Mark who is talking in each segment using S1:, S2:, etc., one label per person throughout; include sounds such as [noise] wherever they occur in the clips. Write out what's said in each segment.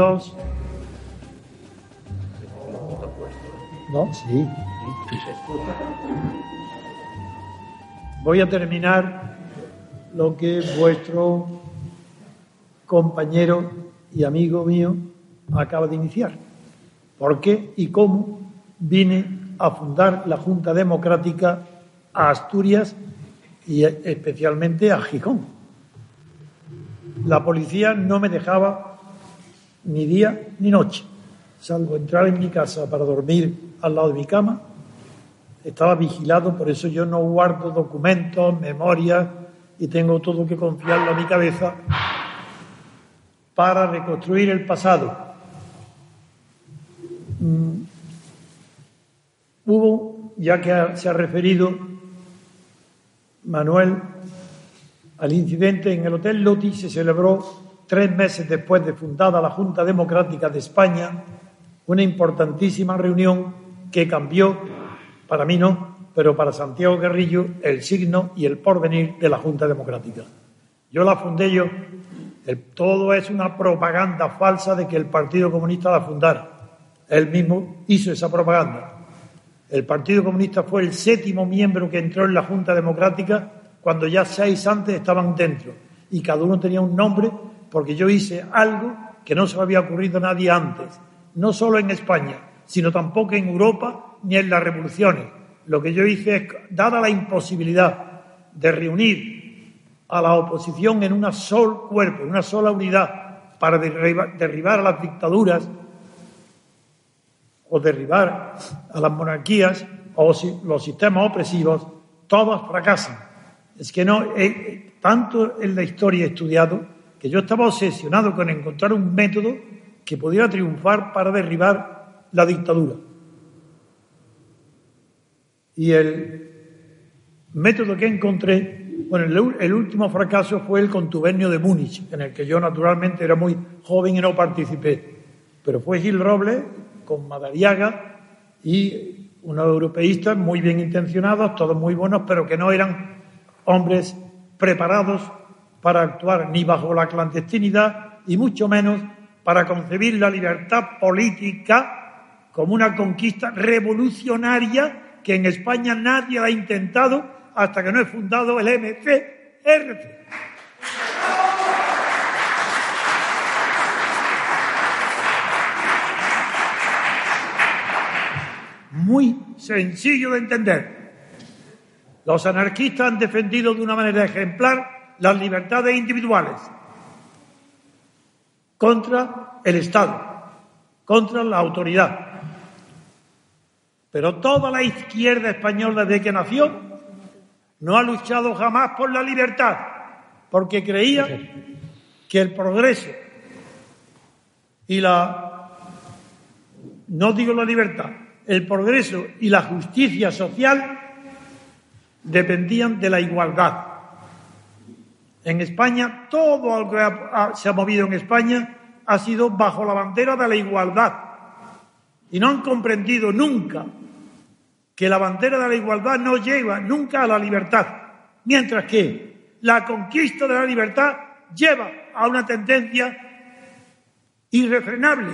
S1: ¿No? Sí. Voy a terminar lo que vuestro compañero y amigo mío acaba de iniciar. ¿Por qué y cómo vine a fundar la Junta Democrática a Asturias y especialmente a Gijón? La policía no me dejaba ni día ni noche, salvo entrar en mi casa para dormir al lado de mi cama. Estaba vigilado, por eso yo no guardo documentos, memorias y tengo todo que confiarlo a mi cabeza para reconstruir el pasado. Mm. Hubo, ya que se ha referido Manuel al incidente en el Hotel Loti, se celebró tres meses después de fundada la Junta Democrática de España una importantísima reunión que cambió, para mí no, pero para Santiago Guerrillo, el signo y el porvenir de la Junta Democrática. Yo la fundé yo todo es una propaganda falsa de que el Partido Comunista la fundara. Él mismo hizo esa propaganda. El Partido Comunista fue el séptimo miembro que entró en la Junta Democrática cuando ya seis antes estaban dentro. Y cada uno tenía un nombre porque yo hice algo que no se me había ocurrido a nadie antes. No solo en España, sino tampoco en Europa ni en las revoluciones. Lo que yo hice es, dada la imposibilidad de reunir a la oposición en un solo cuerpo, en una sola unidad, para derribar, a las dictaduras o derribar a las monarquías o los sistemas opresivos, todos fracasan. Es que no, he, tanto en la historia he estudiado que yo estaba obsesionado con encontrar un método que pudiera triunfar para derribar la dictadura. Y el método que encontré bueno, el, último fracaso fue el contubernio de Múnich, en el que yo naturalmente era muy joven y no participé. Pero fue Gil Robles con Madariaga y unos europeístas muy bien intencionados, todos muy buenos, pero que no eran hombres preparados para actuar ni bajo la clandestinidad y mucho menos para concebir la libertad política como una conquista revolucionaria que en España nadie ha intentado hasta que no he fundado el MCRC. Muy sencillo de entender. Los anarquistas han defendido de una manera ejemplar las libertades individuales contra el Estado, contra la autoridad. Pero toda la izquierda española desde que nació no ha luchado jamás por la libertad, porque creía que el progreso y la, no digo la libertad, el progreso y la justicia social dependían de la igualdad. En España, todo lo que se ha movido en España ha sido bajo la bandera de la igualdad. Y no han comprendido nunca que la bandera de la igualdad no lleva nunca a la libertad, mientras que la conquista de la libertad lleva a una tendencia irrefrenable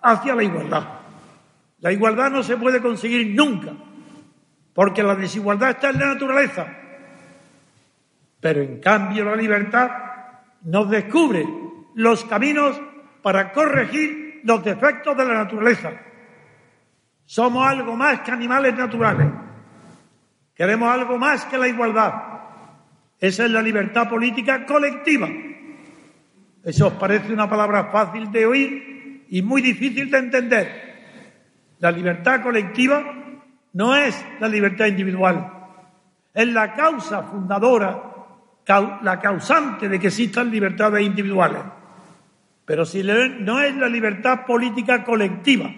S1: hacia la igualdad. La igualdad no se puede conseguir nunca, porque la desigualdad está en la naturaleza. Pero en cambio la libertad nos descubre los caminos para corregir los defectos de la naturaleza somos algo más que animales naturales. Queremos algo más que la igualdad. Esa es la libertad política colectiva. Eso os parece una palabra fácil de oír y muy difícil de entender. La libertad colectiva no es la libertad individual, es la causa fundadora, la causante de que existan libertades individuales. Pero si no es la libertad política colectiva,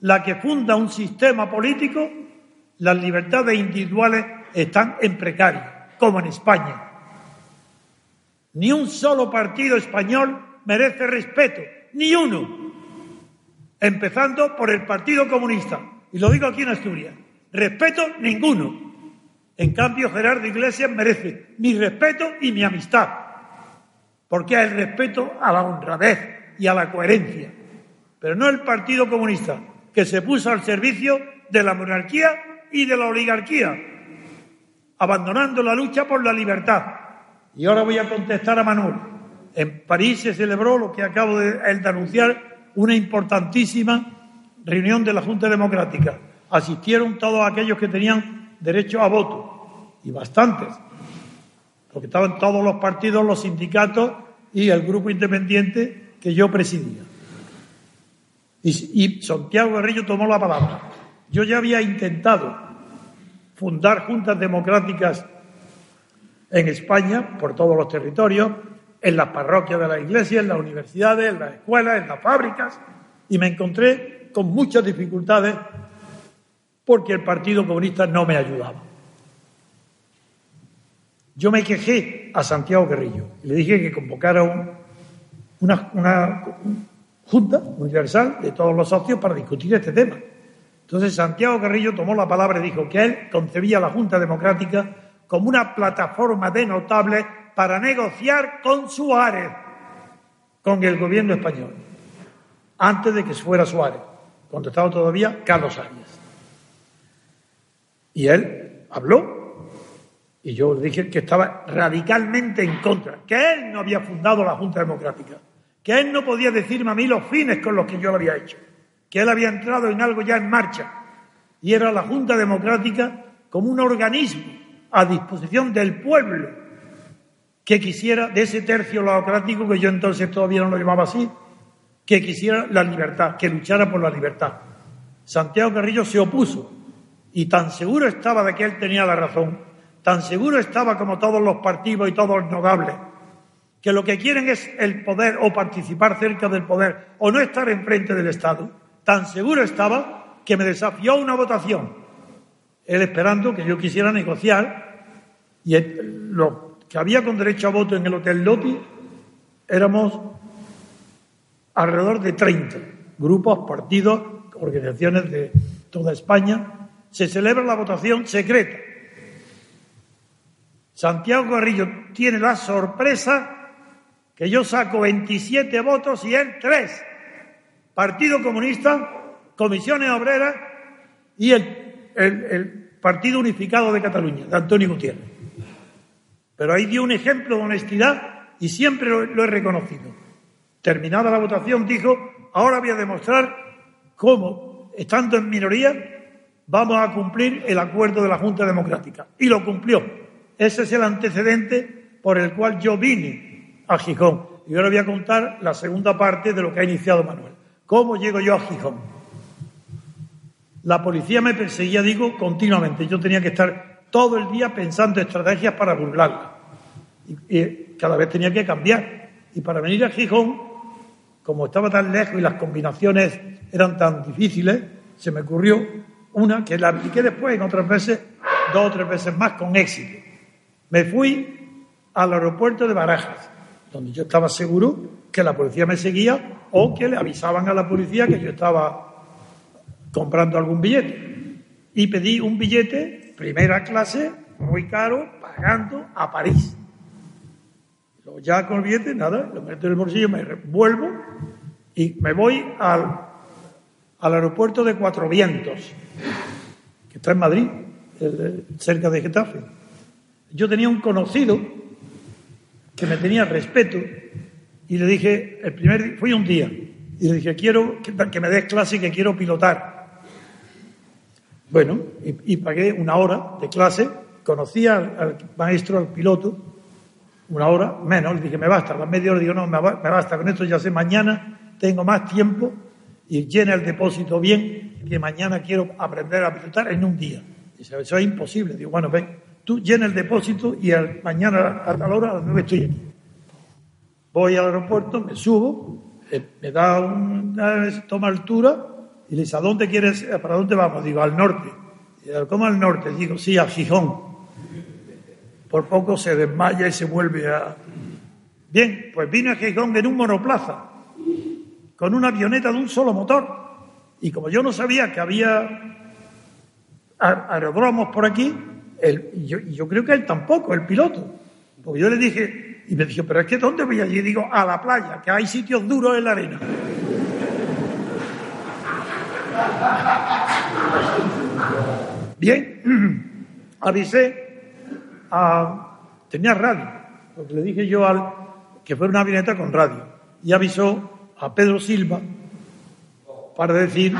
S1: la que funda un sistema político, las libertades individuales están en precario, como en España. Ni un solo partido español merece respeto, ni uno, empezando por el Partido Comunista. Y lo digo aquí en Asturias, respeto ninguno. En cambio, Gerardo Iglesias merece mi respeto y mi amistad, porque es el respeto a la honradez, y a la coherencia, pero no el Partido Comunista, que se puso al servicio de la monarquía y de la oligarquía, abandonando la lucha por la libertad. Y ahora voy a contestar a Manuel. En París se celebró lo que acabo de, de anunciar, una importantísima reunión de la Junta Democrática. Asistieron todos aquellos que tenían derecho a voto, y bastantes, porque estaban todos los partidos, los sindicatos y el grupo independiente que yo presidía. Y, Santiago Guerrillo tomó la palabra. Yo ya había intentado fundar juntas democráticas en España, por todos los territorios, en las parroquias de la iglesia, en las universidades, en las escuelas, en las fábricas, y me encontré con muchas dificultades porque el Partido Comunista no me ayudaba. Yo me quejé a Santiago Guerrillo y le dije que convocara una, junta universal de todos los socios para discutir este tema. Entonces Santiago Guerrillo tomó la palabra y dijo que él concebía la Junta Democrática como una plataforma de notables para negociar con Suárez, con el gobierno español, antes de que fuera Suárez, cuando estaba todavía Carlos Arias. Y él habló y yo dije que estaba radicalmente en contra, que él no había fundado la Junta Democrática, que él no podía decirme a mí los fines con los que yo lo había hecho, que él había entrado en algo ya en marcha, y era la Junta Democrática como un organismo a disposición del pueblo que quisiera, de ese tercio democrático que yo entonces todavía no lo llamaba así, que quisiera la libertad, que luchara por la libertad. Santiago Carrillo se opuso y tan seguro estaba de que él tenía la razón tan seguro estaba como todos los partidos y todos los notables, que lo que quieren es el poder o participar cerca del poder o no estar enfrente del Estado, tan seguro estaba que me desafió una votación, él esperando que yo quisiera negociar y los que había con derecho a voto en el Hotel Loti éramos alrededor de 30 grupos, partidos, organizaciones de toda España. Se celebra la votación secreta Santiago Carrillo tiene la sorpresa que yo saco 27 votos y él 3. Partido Comunista, Comisiones Obreras y el, Partido Unificado de Cataluña, de Antonio Gutiérrez. Pero ahí dio un ejemplo de honestidad y siempre lo, lo he reconocido. Terminada la votación, dijo, ahora voy a demostrar cómo, estando en minoría, vamos a cumplir el acuerdo de la Junta Democrática. Y lo cumplió. Ese es el antecedente por el cual yo vine a Gijón. Y ahora voy a contar la segunda parte de lo que ha iniciado Manuel. ¿Cómo llego yo a Gijón? La policía me perseguía, digo, continuamente. Yo tenía que estar todo el día pensando estrategias para burlarla. Y, cada vez tenía que cambiar. Y para venir a Gijón, como estaba tan lejos y las combinaciones eran tan difíciles, se me ocurrió una que la apliqué después en otras veces, dos o tres veces más con éxito. Me fui al aeropuerto de Barajas, donde yo estaba seguro que la policía me seguía o que le avisaban a la policía que yo estaba comprando algún billete. Y pedí un billete, primera clase, muy caro, pagando a París. Luego ya con el billete, nada, lo meto en el bolsillo, me vuelvo y me voy al, al aeropuerto de Cuatro Vientos, que está en Madrid, cerca de Getafe. Yo tenía un conocido que me tenía respeto y le dije, el primer fui un día, y le dije, quiero que, me des clase que quiero pilotar. Bueno, y, pagué una hora de clase, conocí al, maestro, al piloto, una hora menos, le dije, me basta, a la media hora digo, no, me, basta, con esto ya sé, mañana tengo más tiempo y llena el depósito bien, que mañana quiero aprender a pilotar en un día. Eso es imposible. Digo, bueno, ven, tú llena el depósito y mañana a tal hora a las nueve estoy aquí. Voy al aeropuerto, me subo, eh, me da una toma altura y le dice, ¿a dónde quieres, para dónde vamos? Digo, al norte. ¿Cómo al norte? Digo, sí, a Gijón. Por poco se desmaya y se vuelve a... Bien, pues vine a Gijón en un monoplaza, con una avioneta de un solo motor. Y como yo no sabía que había aeródromos por aquí, yo, creo que él tampoco, el piloto. Porque yo le dije, Y me dijo, pero es que ¿dónde voy allí? Y digo, a la playa, que hay sitios duros en la arena. [laughs] Bien, [clears throat] avisé a... Tenía radio, porque le dije yo al que fue una avioneta con radio, y avisó a Pedro Silva para decir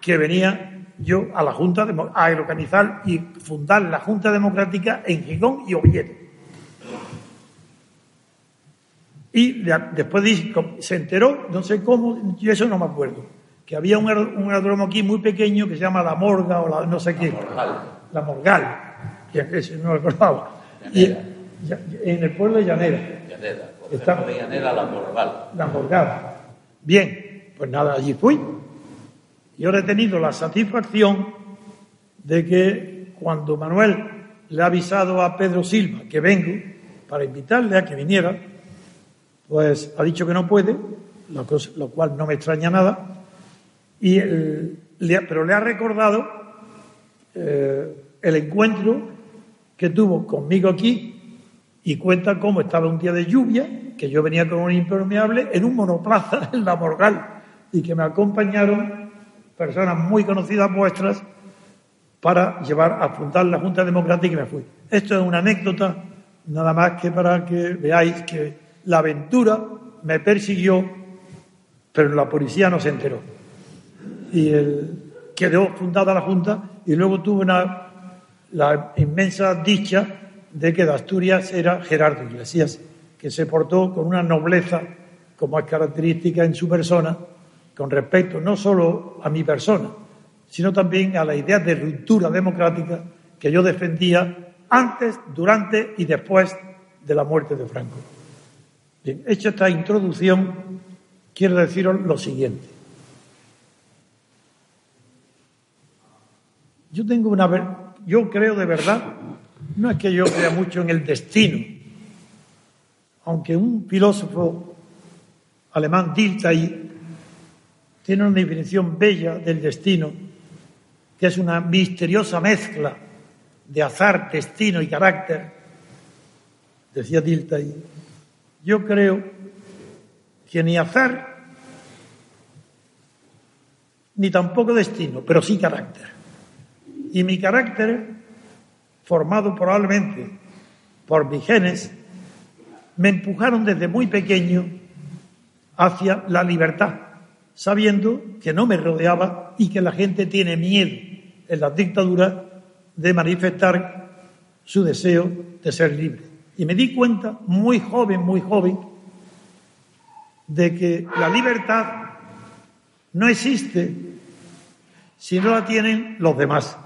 S1: que venía yo a la Junta a organizar y fundar la Junta Democrática en Gijón y Oviedo. Y después se enteró, no sé cómo, yo eso no me acuerdo, que había un, un aquí muy pequeño que se llama La Morga o la no sé qué. La Morgal. que ese no lo recordaba. Y, en el pueblo de Llanera.
S2: Llanera, está, de Llanera La Morgal.
S1: La Morgal. Bien, pues nada, allí fui. Y ahora he tenido la satisfacción de que cuando Manuel le ha avisado a Pedro Silva que vengo para invitarle a que viniera, pues ha dicho que no puede, lo, cual no me extraña nada, y pero le ha recordado eh, el encuentro que tuvo conmigo aquí y cuenta cómo estaba un día de lluvia, que yo venía con un impermeable en un monoplaza [laughs] en la Morgal y que me acompañaron personas muy conocidas vuestras para llevar a fundar la Junta Democrática y me fui. Esto es una anécdota, nada más que para que veáis que la aventura me persiguió, pero la policía no se enteró. Y quedó fundada la Junta y luego tuve una, la inmensa dicha de que de Asturias era Gerardo Iglesias, que se portó con una nobleza como es característica en su persona, con respecto no solo a mi persona, sino también a la idea de ruptura democrática que yo defendía antes, durante y después de la muerte de Franco. Hecha esta introducción, quiero deciros lo siguiente. Yo tengo una yo creo de verdad, no es que yo crea mucho en el destino, aunque un filósofo alemán Dilthey tiene una definición bella del destino, que es una misteriosa mezcla de azar, destino y carácter, decía Dilthey. Yo creo que ni azar ni tampoco destino, pero sí carácter. Y mi carácter, formado probablemente por mis genes, me empujaron desde muy pequeño hacia la libertad, sabiendo que no me rodeaba y que la gente tiene miedo en las dictaduras de manifestar su deseo de ser libre. Y me di cuenta, muy joven, muy joven, de que la libertad no existe si no la tienen los demás.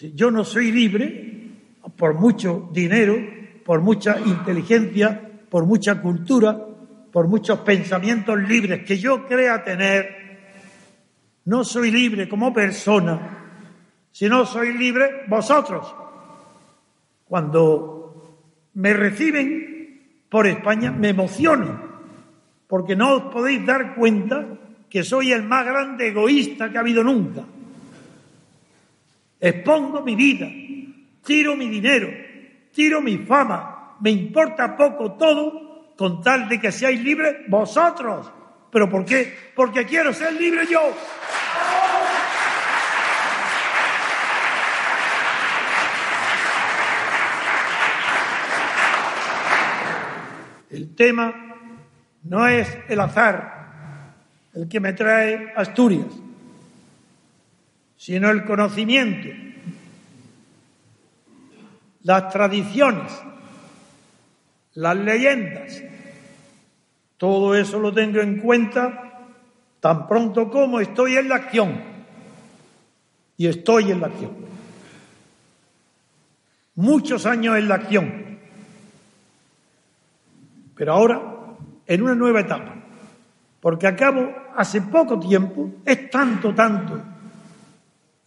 S1: Si yo no soy libre, por mucho dinero, por mucha inteligencia, por mucha cultura, por muchos pensamientos libres que yo crea tener, no soy libre como persona, sino soy libre vosotros. Cuando me reciben por España me emociono, porque no os podéis dar cuenta que soy el más grande egoísta que ha habido nunca. Expongo mi vida, tiro mi dinero, tiro mi fama, me importa poco todo con tal de que seáis libres vosotros. ¿Pero por qué? Porque quiero ser libre yo. El tema no es el azar el que me trae Asturias, sino el conocimiento, las tradiciones, las leyendas, todo eso lo tengo en cuenta tan pronto como estoy en la acción. Y estoy en la acción. Muchos años en la acción. Pero ahora en una nueva etapa. Porque acabo, hace poco tiempo, es tanto, tanto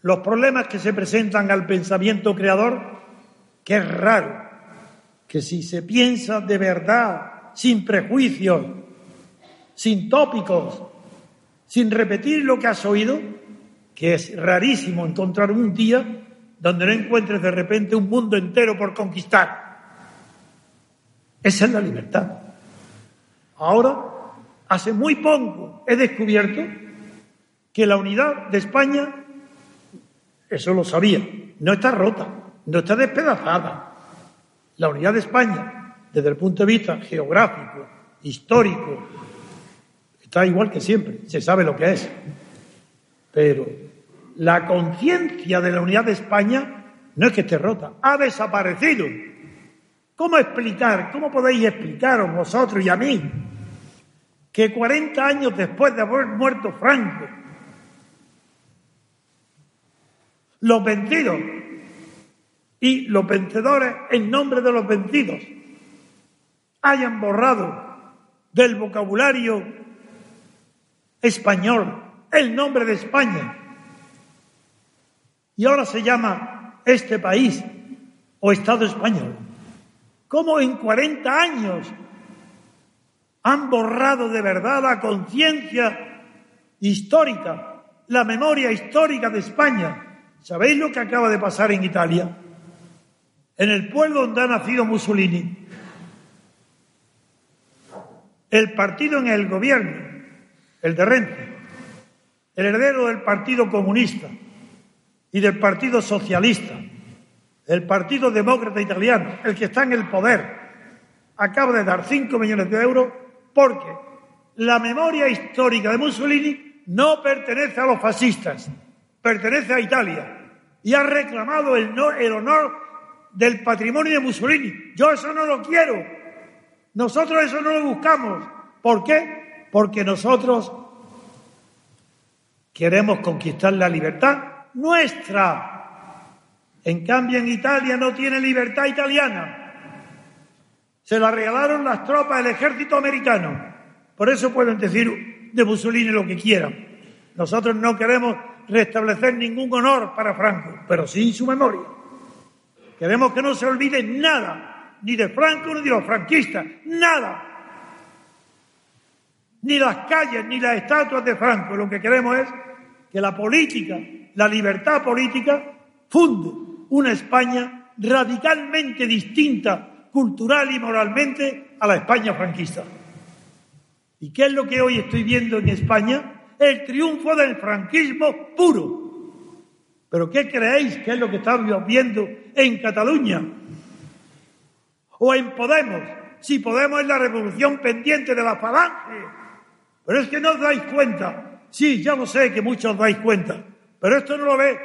S1: los problemas que se presentan al pensamiento creador que es raro que si se piensa de verdad, sin prejuicios, sin tópicos, sin repetir lo que has oído, que es rarísimo encontrar un día donde no encuentres de repente un mundo entero por conquistar. Esa es la libertad. Ahora, hace muy poco he descubierto que la unidad de España, eso lo sabía, no está rota, no está despedazada. La unidad de España, desde el punto de vista geográfico, histórico, está igual que siempre, se sabe lo que es. Pero la conciencia de la unidad de España no es que esté rota, ha desaparecido. ¿Cómo explicar, cómo podéis explicaros vosotros y a mí que 40 años después de haber muerto Franco, los vencidos y los vencedores en nombre de los vencidos hayan borrado del vocabulario español el nombre de España y ahora se llama este país o Estado español. ¿Cómo en 40 años han borrado de verdad la conciencia histórica, la memoria histórica de España? ¿Sabéis lo que acaba de pasar en Italia? En el pueblo donde ha nacido Mussolini. El partido en el gobierno, el de Renzi, el heredero del Partido Comunista, y del Partido Socialista, el Partido Demócrata Italiano, el que está en el poder, acaba de dar 5 millones de euros porque la memoria histórica de Mussolini no pertenece a los fascistas, pertenece a Italia y ha reclamado el, honor del patrimonio de Mussolini. Yo eso no lo quiero. Nosotros eso no lo buscamos. ¿Por qué? Porque nosotros queremos conquistar la libertad nuestra. En cambio, en Italia no tiene libertad italiana. Se la regalaron las tropas del ejército americano. Por eso pueden decir de Mussolini lo que quieran. Nosotros no queremos restablecer ningún honor para Franco, pero sí su memoria. Queremos que no se olvide nada, ni de Franco ni de los franquistas, nada. Ni las calles, ni las estatuas de Franco. Lo que queremos es que la política la libertad política, funde una España radicalmente distinta, cultural y moralmente, a la España franquista. ¿Y qué es lo que hoy estoy viendo en España? El triunfo del franquismo puro. ¿Pero qué creéis que es lo que estamos viendo en Cataluña? O en Podemos. Si Podemos es la revolución pendiente de la falange. Pero es que no os dais cuenta. Sí, ya lo sé que muchos os dais cuenta. Pero esto no lo ve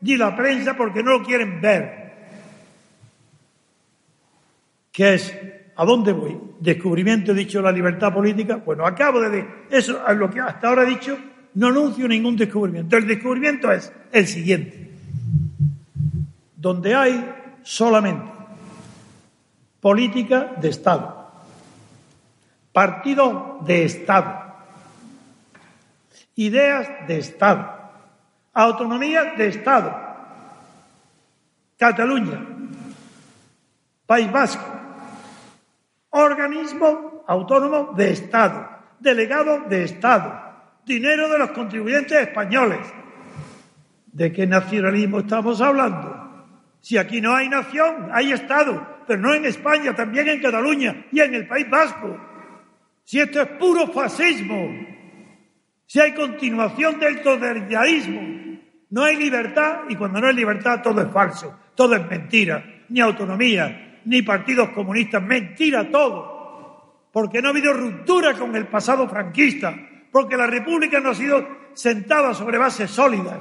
S1: ni la prensa porque no lo quieren ver. ¿Qué es? ¿A dónde voy? Descubrimiento, he dicho, la libertad política. Bueno, acabo de decir, eso es lo que hasta ahora he dicho, no anuncio ningún descubrimiento. El descubrimiento es el siguiente. Donde hay solamente política de Estado, partido de Estado, ideas de Estado, Autonomía de Estado. Cataluña. País Vasco. Organismo autónomo de Estado. Delegado de Estado. Dinero de los contribuyentes españoles. ¿De qué nacionalismo estamos hablando? Si aquí no hay nación, hay Estado, pero no en España, también en Cataluña y en el País Vasco. Si esto es puro fascismo, si hay continuación del totalitarismo, no hay libertad y cuando no hay libertad todo es falso, todo es mentira, ni autonomía, ni partidos comunistas, mentira todo. Porque no ha habido ruptura con el pasado franquista, porque la República no ha sido sentada sobre bases sólidas.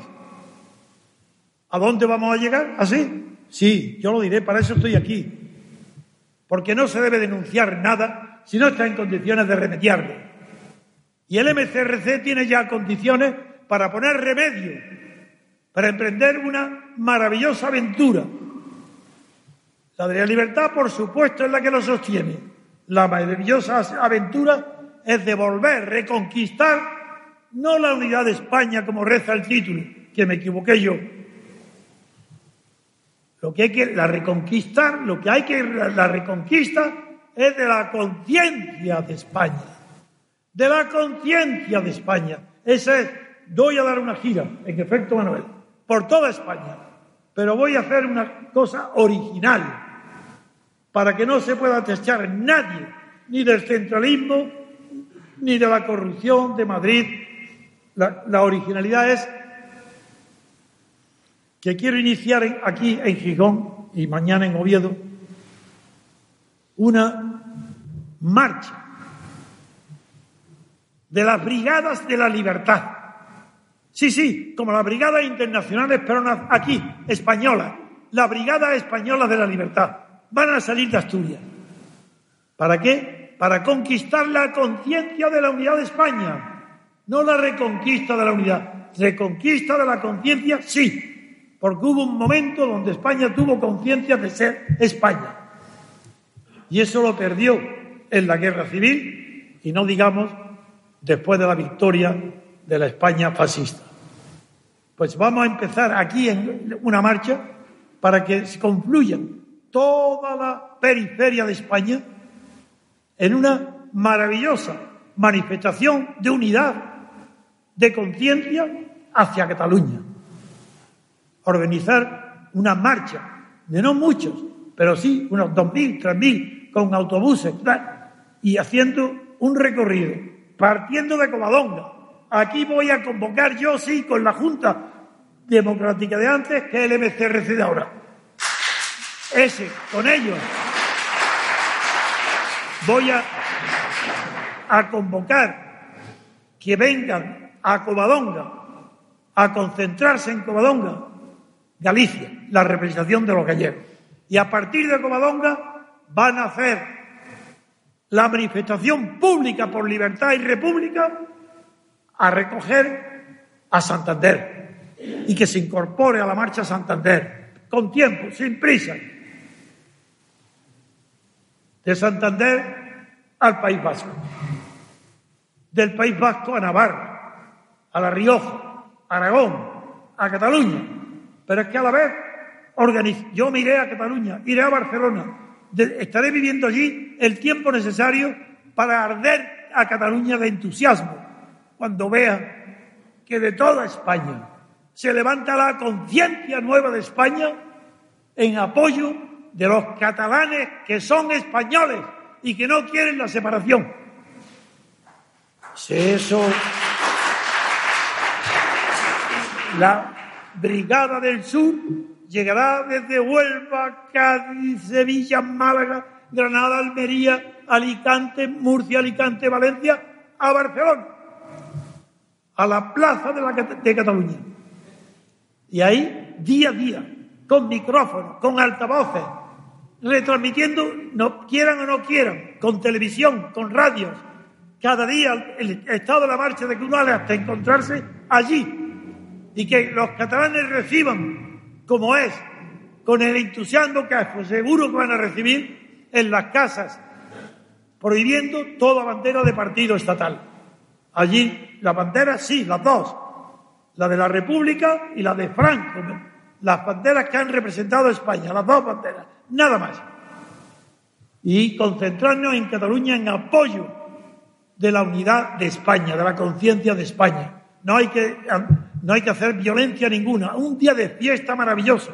S1: ¿A dónde vamos a llegar? ¿Así? Sí, yo lo diré, para eso estoy aquí. Porque no se debe denunciar nada si no está en condiciones de remediarlo. Y el MCRC tiene ya condiciones para poner remedio para emprender una maravillosa aventura. La de la libertad, por supuesto, es la que lo sostiene. La maravillosa aventura es devolver, reconquistar, no la unidad de España como reza el título, que me equivoqué yo. Lo que hay que, la reconquistar, lo que hay que, la reconquista es de la conciencia de España. De la conciencia de España. Esa es, doy a dar una gira, en efecto, Manuel por toda España. Pero voy a hacer una cosa original. para que no se pueda tachar nadie, ni del centralismo, ni de la corrupción de Madrid. La originalidad es que quiero iniciar aquí en Gijón y mañana en Oviedo una marcha de las brigadas de la libertad. Sí, sí, como las brigadas internacionales, pero aquí, españolas, la Brigada Española de la Libertad. Van a salir de Asturias. ¿Para qué? Para conquistar la conciencia de la unidad de España. No la reconquista de la unidad. Reconquista de la conciencia, sí. Porque hubo un momento donde España tuvo conciencia de ser España. Y eso lo perdió en la guerra civil y no digamos después de la victoria de la España fascista. Pues vamos a empezar aquí en una marcha para que se confluyan toda la periferia de España en una maravillosa manifestación de unidad, de conciencia hacia Cataluña. Organizar una marcha de no muchos, pero sí unos dos mil, tres mil, con autobuses y haciendo un recorrido, partiendo de Covadonga. Aquí voy a convocar yo sí con la Junta Democrática de antes que el MCRC de ahora. Ese, con ellos. Voy a, a convocar que vengan a Covadonga a concentrarse en Covadonga, Galicia, la representación de los gallegos. Y a partir de Covadonga van a hacer la manifestación pública por libertad y república a recoger a Santander y que se incorpore a la marcha Santander con tiempo, sin prisa. De Santander al País Vasco, del País Vasco a Navarra, a La Rioja, a Aragón, a Cataluña. Pero es que a la vez yo me iré a Cataluña, iré a Barcelona, estaré viviendo allí el tiempo necesario para arder a Cataluña de entusiasmo cuando vea que de toda España se levanta la conciencia nueva de España en apoyo de los catalanes que son españoles y que no quieren la separación. Si eso. La Brigada del Sur llegará desde Huelva, Cádiz, Sevilla, Málaga, Granada, Almería, Alicante, Murcia, Alicante, Valencia, a Barcelona, a la plaza de, la, de Cataluña. Y ahí, día a día, con micrófonos, con altavoces, retransmitiendo, no quieran o no quieran, con televisión, con radios, cada día el estado de la marcha de Cunales hasta encontrarse allí y que los catalanes reciban como es, con el entusiasmo que seguro que van a recibir en las casas, prohibiendo toda bandera de partido estatal. Allí la bandera sí, las dos, la de la República y la de Franco, las banderas que han representado a España, las dos banderas, nada más. Y concentrarnos en Cataluña en apoyo de la unidad de España, de la conciencia de España. No hay que no hay que hacer violencia ninguna. Un día de fiesta maravilloso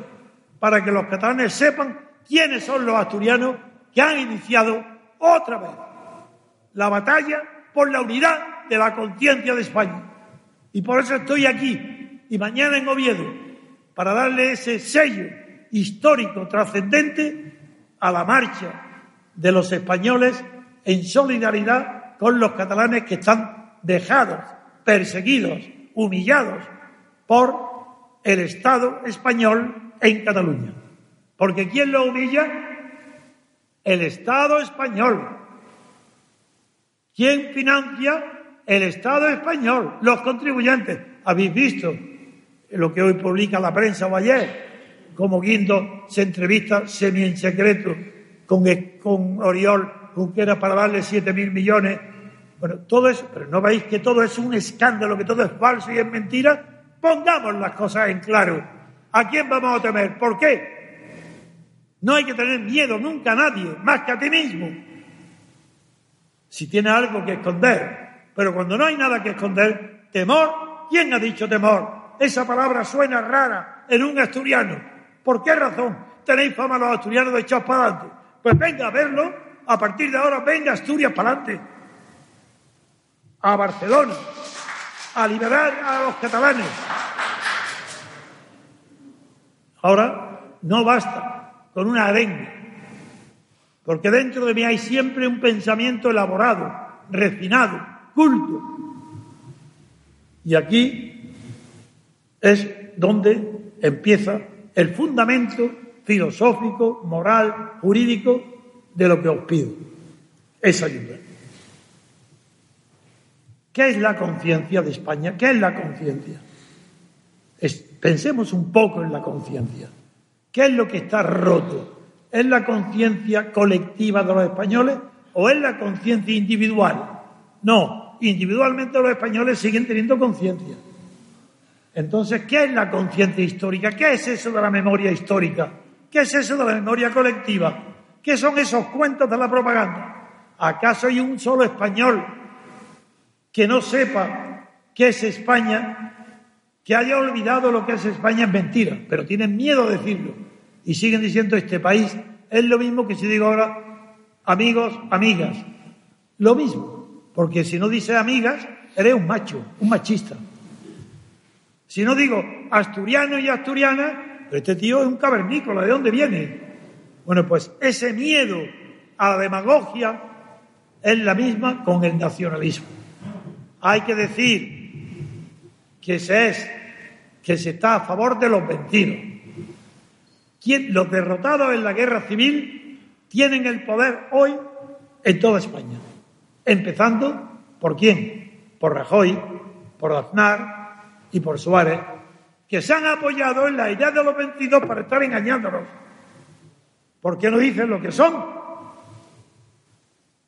S1: para que los catalanes sepan quiénes son los asturianos que han iniciado otra vez la batalla por la unidad de la conciencia de España. Y por eso estoy aquí y mañana en Oviedo para darle ese sello histórico trascendente a la marcha de los españoles en solidaridad con los catalanes que están dejados, perseguidos, humillados por el Estado español en Cataluña. Porque ¿quién lo humilla? El Estado español. ¿Quién financia? El Estado español, los contribuyentes. Habéis visto lo que hoy publica la prensa o ayer, como Guindo se entrevista semi en secreto con, con Oriol Junqueras para darle siete mil millones. Bueno, todo eso, pero no veis que todo es un escándalo, que todo es falso y es mentira. Pongamos las cosas en claro. ¿A quién vamos a temer? ¿Por qué? No hay que tener miedo nunca a nadie, más que a ti mismo. Si tienes algo que esconder. Pero cuando no hay nada que esconder, temor, ¿quién ha dicho temor? Esa palabra suena rara en un asturiano. ¿Por qué razón tenéis fama los asturianos de echados para adelante? Pues venga a verlo, a partir de ahora venga Asturias para adelante, a Barcelona, a liberar a los catalanes. Ahora no basta con una arenga, porque dentro de mí hay siempre un pensamiento elaborado, refinado, culto. Y aquí es donde empieza el fundamento filosófico, moral, jurídico de lo que os pido. Es ayuda. ¿Qué es la conciencia de España? ¿Qué es la conciencia? pensemos un poco en la conciencia. ¿Qué es lo que está roto? ¿Es la conciencia colectiva de los españoles o es la conciencia individual? No, individualmente los españoles siguen teniendo conciencia. Entonces, ¿qué es la conciencia histórica? ¿Qué es eso de la memoria histórica? ¿Qué es eso de la memoria colectiva? ¿Qué son esos cuentos de la propaganda? ¿Acaso hay un solo español que no sepa qué es España, que haya olvidado lo que es España es mentira, pero tienen miedo de decirlo y siguen diciendo este país es lo mismo que si digo ahora amigos, amigas, lo mismo, porque si no dices amigas, eres un macho, un machista. Si no digo asturiano y asturiana, pero este tío es un cavernícola, ¿de dónde viene? Bueno, pues ese miedo a la demagogia es la misma con el nacionalismo. Hay que decir que se es, que se está a favor de los vencidos. Los derrotados en la guerra civil tienen el poder hoy en toda España. Empezando por quién? Por Rajoy, por Aznar, y por Suárez, que se han apoyado en la idea de los vencidos para estar engañándonos. ¿Por qué no dicen lo que son?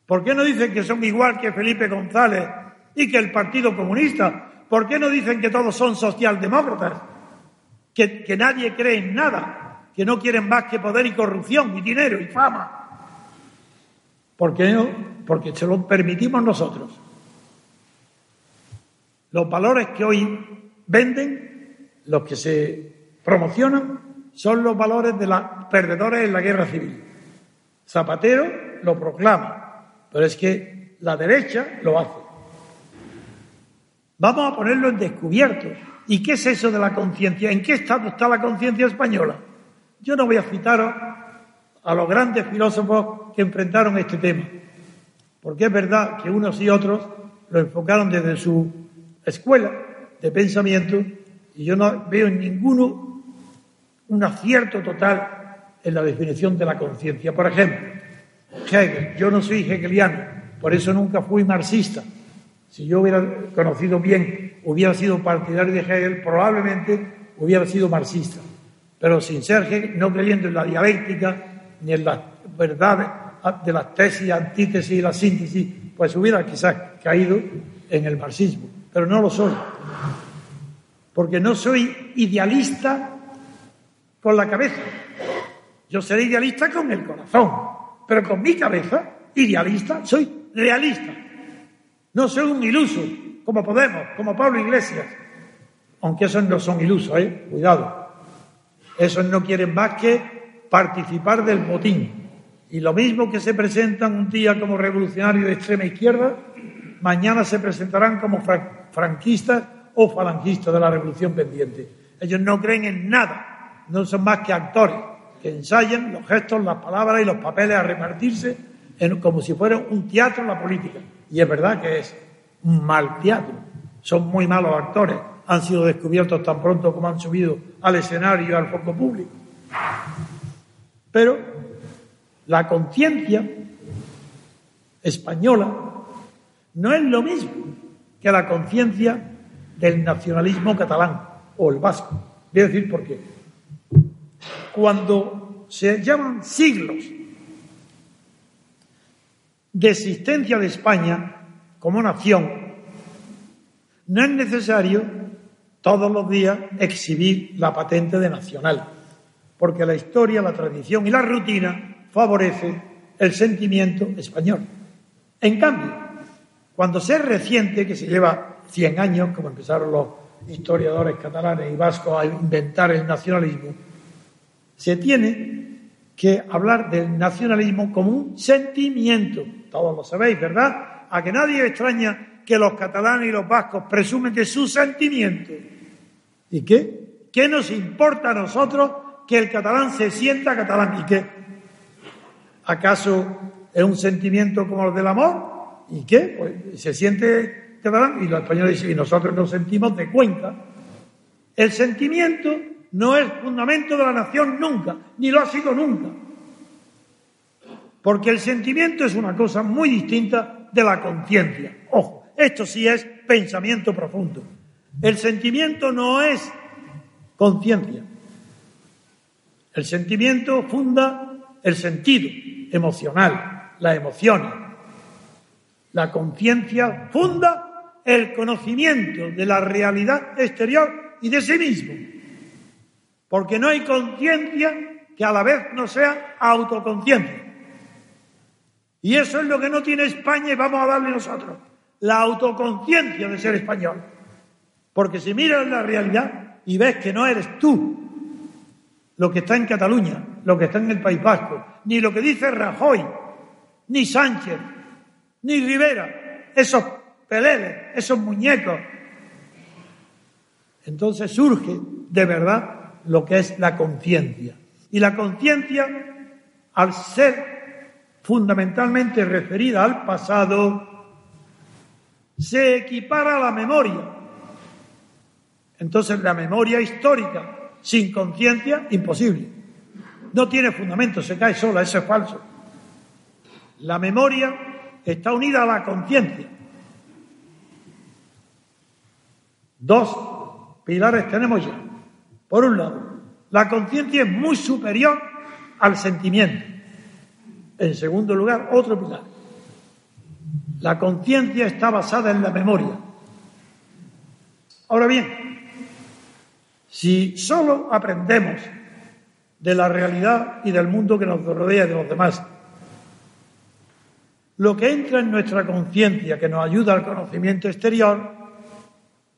S1: ¿Por qué no dicen que son igual que Felipe González y que el Partido Comunista? ¿Por qué no dicen que todos son socialdemócratas? Que, que nadie cree en nada, que no quieren más que poder y corrupción y dinero y fama. ¿Por qué no? Porque se lo permitimos nosotros. Los valores que hoy venden, los que se promocionan, son los valores de los perdedores en la guerra civil. Zapatero lo proclama, pero es que la derecha lo hace. Vamos a ponerlo en descubierto. ¿Y qué es eso de la conciencia? ¿En qué estado está la conciencia española? Yo no voy a citaros a los grandes filósofos que enfrentaron este tema, porque es verdad que unos y otros lo enfocaron desde su escuela, de pensamiento y yo no veo en ninguno un acierto total en la definición de la conciencia. Por ejemplo, Hegel, yo no soy hegeliano, por eso nunca fui marxista. Si yo hubiera conocido bien, hubiera sido partidario de Hegel, probablemente hubiera sido marxista. Pero sin ser Hegel, no creyendo en la dialéctica ni en las verdades de las tesis, antítesis y la síntesis, pues hubiera quizás caído en el marxismo. Pero no lo soy porque no soy idealista con la cabeza. Yo seré idealista con el corazón, pero con mi cabeza, idealista, soy realista. No soy un iluso, como Podemos, como Pablo Iglesias. Aunque esos no son ilusos, ¿eh? Cuidado. Esos no quieren más que participar del botín. Y lo mismo que se presentan un día como revolucionarios de extrema izquierda, mañana se presentarán como franquistas o falangistas de la revolución pendiente. Ellos no creen en nada, no son más que actores que ensayan los gestos, las palabras y los papeles a repartirse como si fuera un teatro la política. Y es verdad que es un mal teatro. Son muy malos actores. Han sido descubiertos tan pronto como han subido al escenario y al foco público. Pero la conciencia española no es lo mismo que la conciencia del nacionalismo catalán o el vasco. Voy a decir por qué. Cuando se llaman siglos de existencia de España como nación, no es necesario todos los días exhibir la patente de nacional, porque la historia, la tradición y la rutina favorece el sentimiento español. En cambio, cuando se reciente, que se lleva 100 años, como empezaron los historiadores catalanes y vascos a inventar el nacionalismo, se tiene que hablar del nacionalismo como un sentimiento. Todos lo sabéis, ¿verdad? A que nadie extraña que los catalanes y los vascos presumen de su sentimiento. ¿Y qué? ¿Qué nos importa a nosotros que el catalán se sienta catalán? ¿Y qué? ¿Acaso es un sentimiento como el del amor? ¿Y qué? Pues se siente catalán y los españoles dicen, y nosotros nos sentimos de Cuenca. El sentimiento no es fundamento de la nación nunca, ni lo ha sido nunca. Porque el sentimiento es una cosa muy distinta de la conciencia. Ojo, esto sí es pensamiento profundo. El sentimiento no es conciencia. El sentimiento funda el sentido emocional, la emoción. La conciencia funda el conocimiento de la realidad exterior y de sí mismo. Porque no hay conciencia que a la vez no sea autoconciencia. Y eso es lo que no tiene España y vamos a darle nosotros, la autoconciencia de ser español. Porque si miras la realidad y ves que no eres tú lo que está en Cataluña, lo que está en el País Vasco, ni lo que dice Rajoy, ni Sánchez, ni Rivera, esos peleles, esos muñecos, entonces surge de verdad lo que es la conciencia. Y la conciencia, al ser fundamentalmente referida al pasado, se equipara a la memoria. Entonces la memoria histórica sin conciencia, imposible. No tiene fundamento, se cae sola, eso es falso. La memoria está unida a la conciencia. Dos pilares tenemos ya. Por un lado, la conciencia es muy superior al sentimiento. En segundo lugar, otro pilar. La conciencia está basada en la memoria. Ahora bien, si solo aprendemos de la realidad y del mundo que nos rodea y de los demás, lo que entra en nuestra conciencia, que nos ayuda al conocimiento exterior,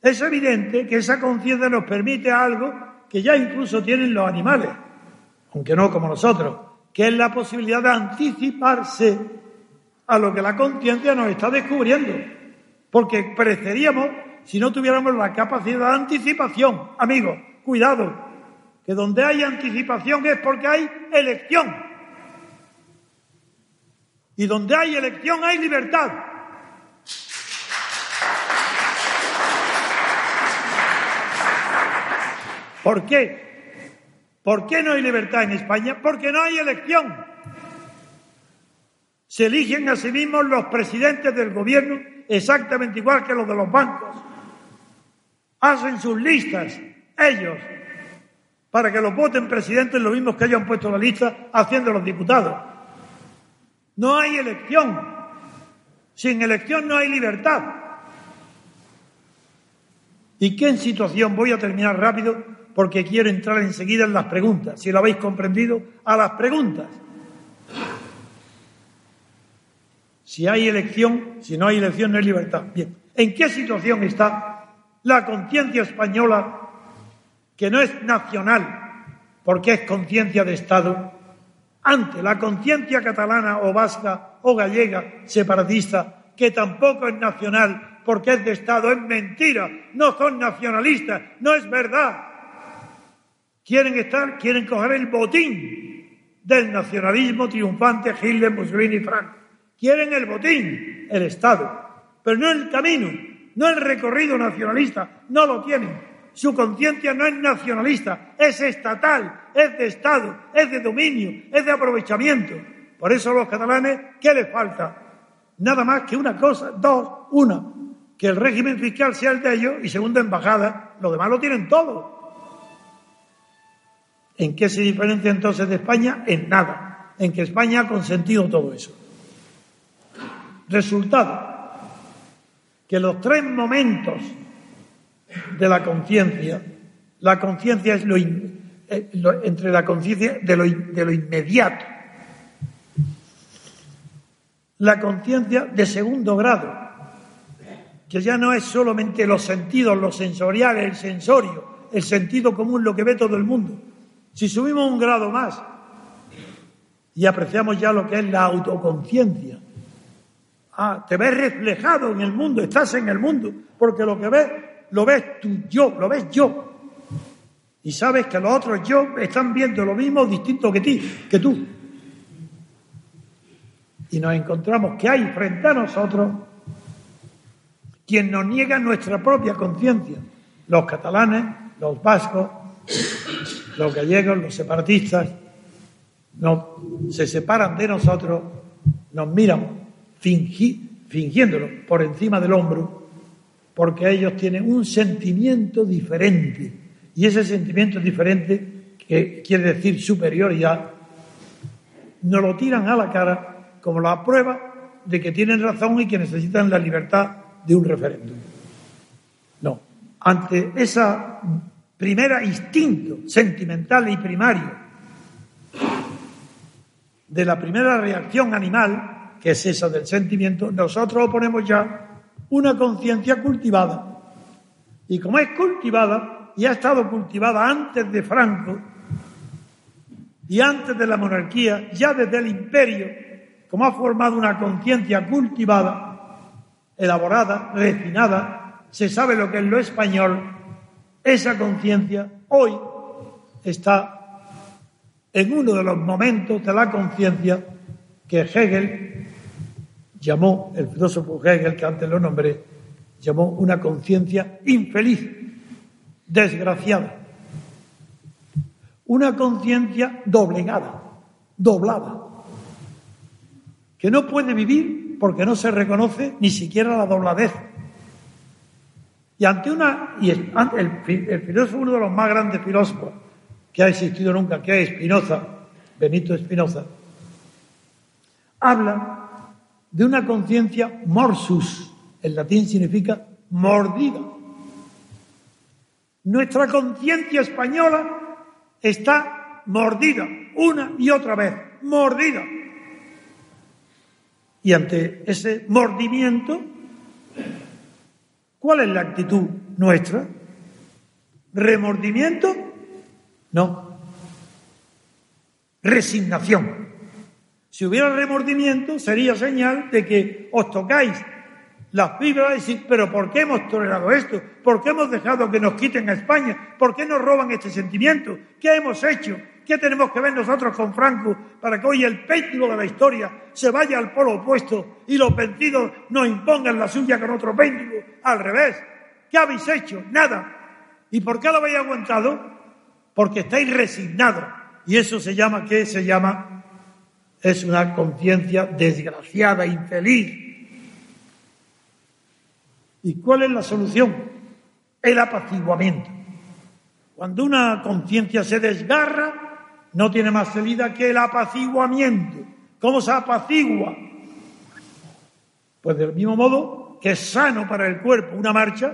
S1: es evidente que esa conciencia nos permite algo que ya incluso tienen los animales, aunque no como nosotros, que es la posibilidad de anticiparse a lo que la conciencia nos está descubriendo. Porque pareceríamos si no tuviéramos la capacidad de anticipación. Amigos, cuidado, donde hay anticipación es porque hay elección. Y donde hay elección hay libertad. ¿Por qué? ¿Por qué no hay libertad en España? Porque no hay elección. Se eligen a sí mismos los presidentes del gobierno exactamente igual que los de los bancos. Hacen sus listas ellos para que los voten presidentes los mismos que han puesto la lista haciendo los diputados. No hay elección. Sin elección no hay libertad. ¿Y qué situación? Voy a terminar rápido porque quiero entrar enseguida en las preguntas. Si lo habéis comprendido, a las preguntas. Si hay elección, si no hay elección, no hay libertad. Bien, ¿en qué situación está la conciencia española que no es nacional, porque es conciencia de Estado, ante la conciencia catalana o vasca o gallega separatista, que tampoco es nacional, porque es de Estado, es mentira, no son nacionalistas, no es verdad. Quieren estar, quieren coger el botín del nacionalismo triunfante Hitler, Mussolini y Franco. Quieren el botín, el Estado, pero no el camino, no el recorrido nacionalista, no lo tienen. Su conciencia no es nacionalista, es estatal, es de Estado, es de dominio, es de aprovechamiento. Por eso a los catalanes, ¿qué les falta? Nada más que una cosa, dos, una, que el régimen fiscal sea el de ellos y segunda embajada, lo demás lo tienen todo. ¿En qué se diferencia entonces de España? En nada. En que España ha consentido todo eso. Resultado, que los tres momentos de la conciencia, la conciencia es eh, lo, entre la conciencia de lo, de lo inmediato, la conciencia de segundo grado, que ya no es solamente los sentidos, los sensoriales, el sensorio, el sentido común, lo que ve todo el mundo, si subimos un grado más, y apreciamos ya lo que es la autoconciencia. Ah, te ves reflejado en el mundo, estás en el mundo, porque lo que ves, lo ves tú, yo, lo ves yo. Y sabes que los otros yo están viendo lo mismo distinto que ti, que tú. Y nos encontramos que hay frente a nosotros quien nos niega nuestra propia conciencia. Los catalanes, los vascos, los gallegos, los separatistas, se separan de nosotros, nos miran fingiéndolo por encima del hombro, porque ellos tienen un sentimiento diferente. Y ese sentimiento diferente, que quiere decir superioridad, nos lo tiran a la cara como la prueba de que tienen razón y que necesitan la libertad de un referéndum. No, ante esa primera instinto sentimental y primario de la primera reacción animal, que es esa del sentimiento, nosotros oponemos ya una conciencia cultivada. Y como es cultivada, y ha estado cultivada antes de Franco y antes de la monarquía, ya desde el imperio, como ha formado una conciencia cultivada, elaborada, refinada, se sabe lo que es lo español, esa conciencia hoy está en uno de los momentos de la conciencia que Hegel llamó, el filósofo Hegel, que antes lo nombré, llamó una conciencia infeliz, desgraciada, una conciencia doblegada, doblada, que no puede vivir porque no se reconoce ni siquiera la dobladez. Y ante una, y el, el filósofo, uno de los más grandes filósofos, que ha existido nunca, que es Spinoza, Benito Spinoza, habla de una conciencia morsus, en latín significa mordida. Nuestra conciencia española está mordida una y otra vez, mordida. Y ante ese mordimiento, ¿cuál es la actitud nuestra? ¿Remordimiento no. Resignación. Si hubiera remordimiento, sería señal de que os tocáis las fibras y decir, pero ¿por qué hemos tolerado esto? ¿Por qué hemos dejado que nos quiten a España? ¿Por qué nos roban este sentimiento? ¿Qué hemos hecho? ¿Qué tenemos que ver nosotros con Franco para que hoy el péndulo de la historia se vaya al polo opuesto y los vencidos nos impongan la suya con otro péndulo? Al revés. ¿Qué habéis hecho? Nada. ¿Y por qué lo habéis aguantado? porque estáis resignados. Y eso se llama, ¿qué se llama? Es una conciencia desgraciada, infeliz. ¿Y cuál es la solución? El apaciguamiento. Cuando una conciencia se desgarra, no tiene más salida que el apaciguamiento. ¿Cómo se apacigua? Pues del mismo modo que es sano para el cuerpo una marcha,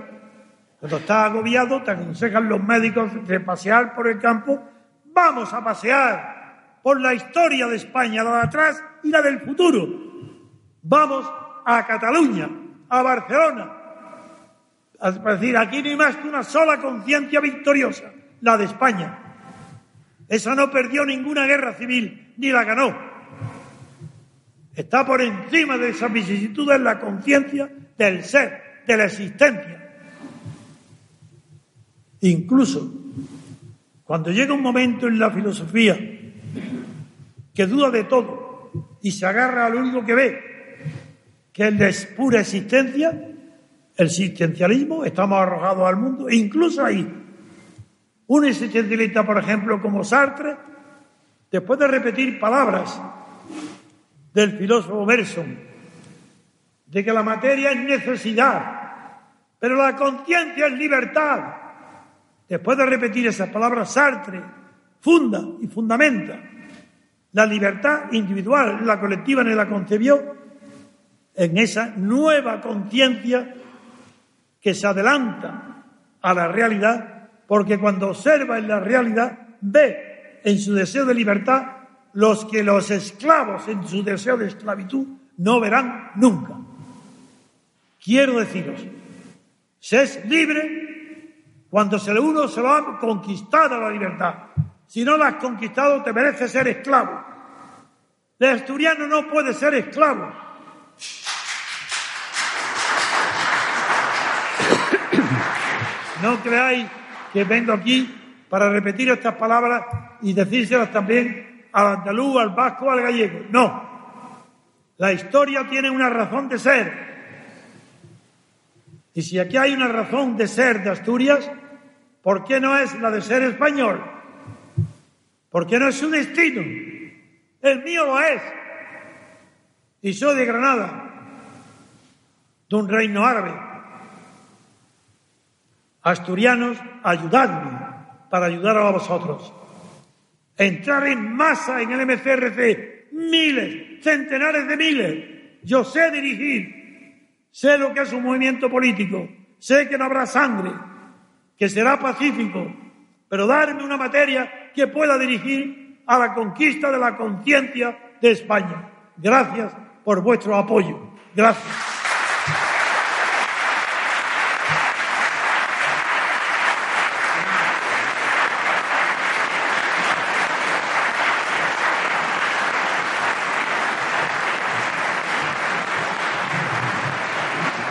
S1: cuando estás agobiado, te aconsejan los médicos de pasear por el campo. Vamos a pasear por la historia de España, la de atrás y la del futuro. Vamos a Cataluña, a Barcelona. Es decir, aquí no hay más que una sola conciencia victoriosa, la de España. Esa no perdió ninguna guerra civil, ni la ganó. Está por encima de esas vicisitudes la conciencia del ser, de la existencia. Incluso cuando llega un momento en la filosofía que duda de todo y se agarra a lo único que ve, que es la pura existencia, el existencialismo, estamos arrojados al mundo, e incluso ahí, un existencialista, por ejemplo, como Sartre, después de repetir palabras del filósofo Berson, de que la materia es necesidad, pero la conciencia es libertad, Después de repetir esas palabras, Sartre funda y fundamenta la libertad individual, la colectiva ni la concebió en esa nueva conciencia que se adelanta a la realidad, porque cuando observa en la realidad ve en su deseo de libertad los que los esclavos en su deseo de esclavitud no verán nunca. Quiero deciros, se es libre cuando se uno se lo ha conquistado la libertad. Si no la has conquistado, te mereces ser esclavo. El asturiano no puede ser esclavo. No creáis que vengo aquí para repetir estas palabras y decírselas también al andaluz, al vasco, al gallego. No. La historia tiene una razón de ser. Y si aquí hay una razón de ser de Asturias, ¿por qué no es la de ser español? ¿Por qué no es su destino? El mío lo es. Y soy de Granada, de un reino árabe. Asturianos, ayudadme para ayudar a vosotros. Entrar en masa en el MCRC, miles, centenares de miles. Yo sé dirigir, sé lo que es un movimiento político, sé que no habrá sangre, que será pacífico, pero darme una materia que pueda dirigir a la conquista de la conciencia de España. Gracias por vuestro apoyo. Gracias.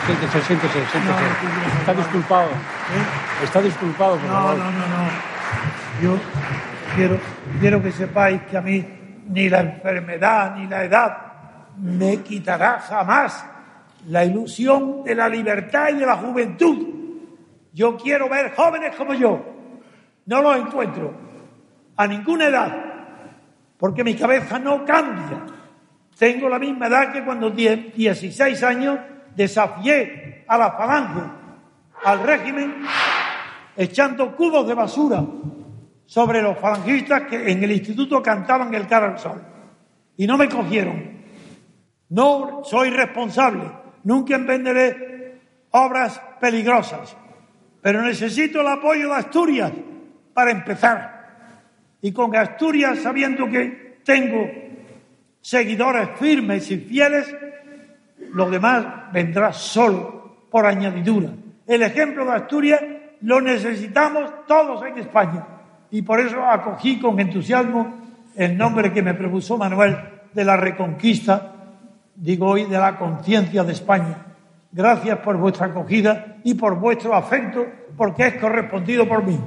S3: Siéntese, siéntese, siéntese. Está disculpado. ¿Eh? Está disculpado, por
S1: no,
S3: favor.
S1: No, no, no. Yo quiero, quiero que sepáis que a mí ni la enfermedad ni la edad me quitará jamás la ilusión de la libertad y de la juventud. Yo quiero ver jóvenes como yo. No los encuentro a ninguna edad, porque mi cabeza no cambia. Tengo la misma edad que cuando 16 años desafié a la falange, al régimen, echando cubos de basura sobre los falangistas que en el instituto cantaban el cara al sol. Y no me cogieron. No soy responsable. Nunca emprendré obras peligrosas. Pero necesito el apoyo de Asturias para empezar. Y con Asturias, sabiendo que tengo seguidores firmes y fieles, lo demás vendrá solo por añadidura. El ejemplo de Asturias lo necesitamos todos en España y por eso acogí con entusiasmo el nombre que me propuso Manuel de la reconquista, digo hoy, de la conciencia de España. Gracias por vuestra acogida y por vuestro afecto, porque es correspondido por mí.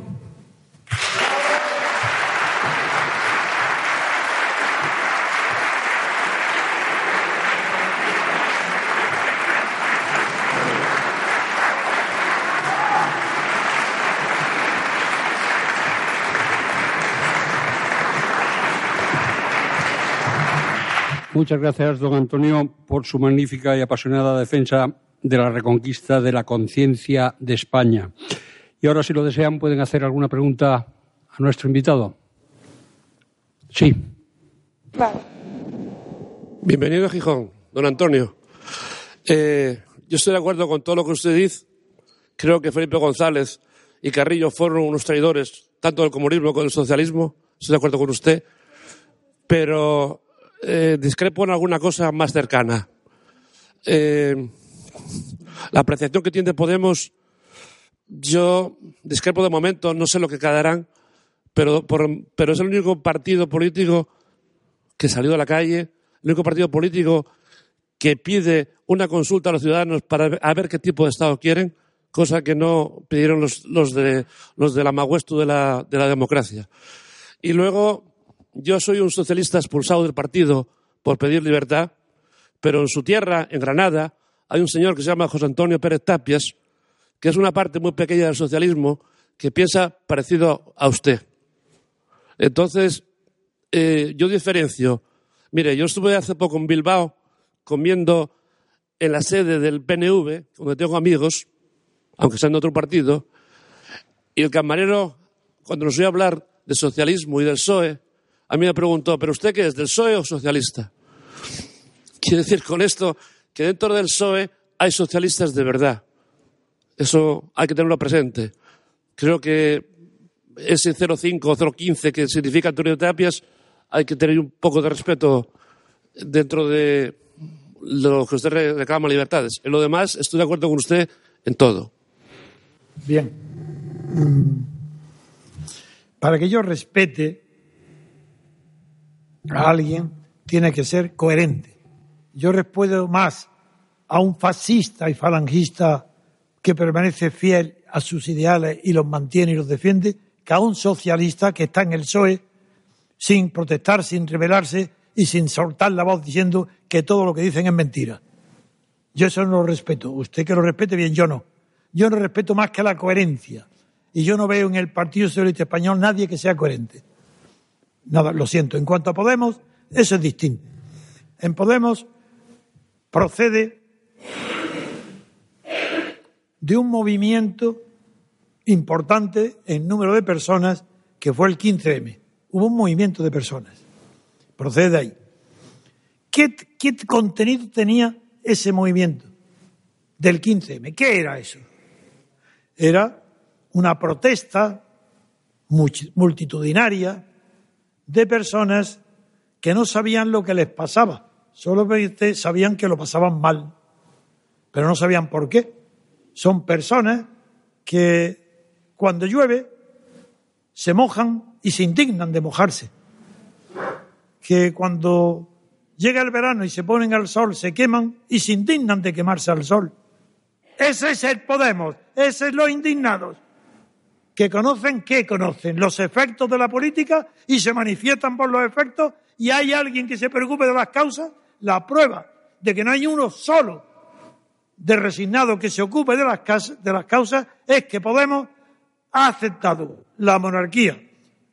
S3: Muchas gracias, don Antonio, por su magnífica y apasionada defensa de la reconquista de la conciencia de España. Y ahora, si lo desean, pueden hacer alguna pregunta a nuestro invitado. Sí.
S4: Bienvenido a Gijón, don Antonio. Eh, yo estoy de acuerdo con todo lo que usted dice. Creo que Felipe González y Carrillo fueron unos traidores, tanto del comunismo como del socialismo. Estoy de acuerdo con usted. Pero eh, discrepo en alguna cosa más cercana. Eh, la apreciación que tiene Podemos, yo discrepo de momento, no sé lo que quedarán, pero, pero es el único partido político que salió a la calle, el único partido político que pide una consulta a los ciudadanos para ver qué tipo de Estado quieren, cosa que no pidieron los, los de, los de la Maguestu de la, de la democracia. Y luego, yo soy un socialista expulsado del partido por pedir libertad, pero en su tierra, en Granada, hay un señor que se llama José Antonio Pérez Tapias, que es una parte muy pequeña del socialismo, que piensa parecido a usted. Entonces, eh, yo diferencio. Mire, yo estuve hace poco en Bilbao comiendo en la sede del PNV, donde tengo amigos, aunque sean de otro partido, y el camarero, cuando nos oyó hablar de socialismo y del PSOE, a mí me preguntó, ¿pero usted qué es, del PSOE o socialista? Quiere decir con esto que dentro del PSOE hay socialistas de verdad. Eso hay que tenerlo presente. Creo que ese 05 o 015 que significa Antonio Tapias hay que tener un poco de respeto dentro de lo que usted reclama libertades. En lo demás, estoy de acuerdo con usted en todo.
S1: Bien. Mm. Para que yo respete alguien, tiene que ser coherente. Yo respondo más a un fascista y falangista que permanece fiel a sus ideales y los mantiene y los defiende, que a un socialista que está en el PSOE sin protestar, sin rebelarse y sin soltar la voz diciendo que todo lo que dicen es mentira. Yo eso no lo respeto. Usted que lo respete bien, yo no. Yo no respeto más que la coherencia. Y yo no veo en el Partido Socialista Español nadie que sea coherente. Nada, lo siento. En cuanto a Podemos, eso es distinto. En Podemos procede de un movimiento importante en número de personas que fue el 15M. Hubo un movimiento de personas. Procede de ahí. ¿Qué, qué contenido tenía ese movimiento del 15M? ¿Qué era eso? Era una protesta multitudinaria de personas que no sabían lo que les pasaba, solo sabían que lo pasaban mal, pero no sabían por qué. Son personas que cuando llueve se mojan y se indignan de mojarse, que cuando llega el verano y se ponen al sol se queman y se indignan de quemarse al sol. Ese es el Podemos, ese es los indignados que conocen, ¿qué conocen? Los efectos de la política y se manifiestan por los efectos y hay alguien que se preocupe de las causas. La prueba de que no hay uno solo de resignado que se ocupe de las, causas es que Podemos ha aceptado la monarquía,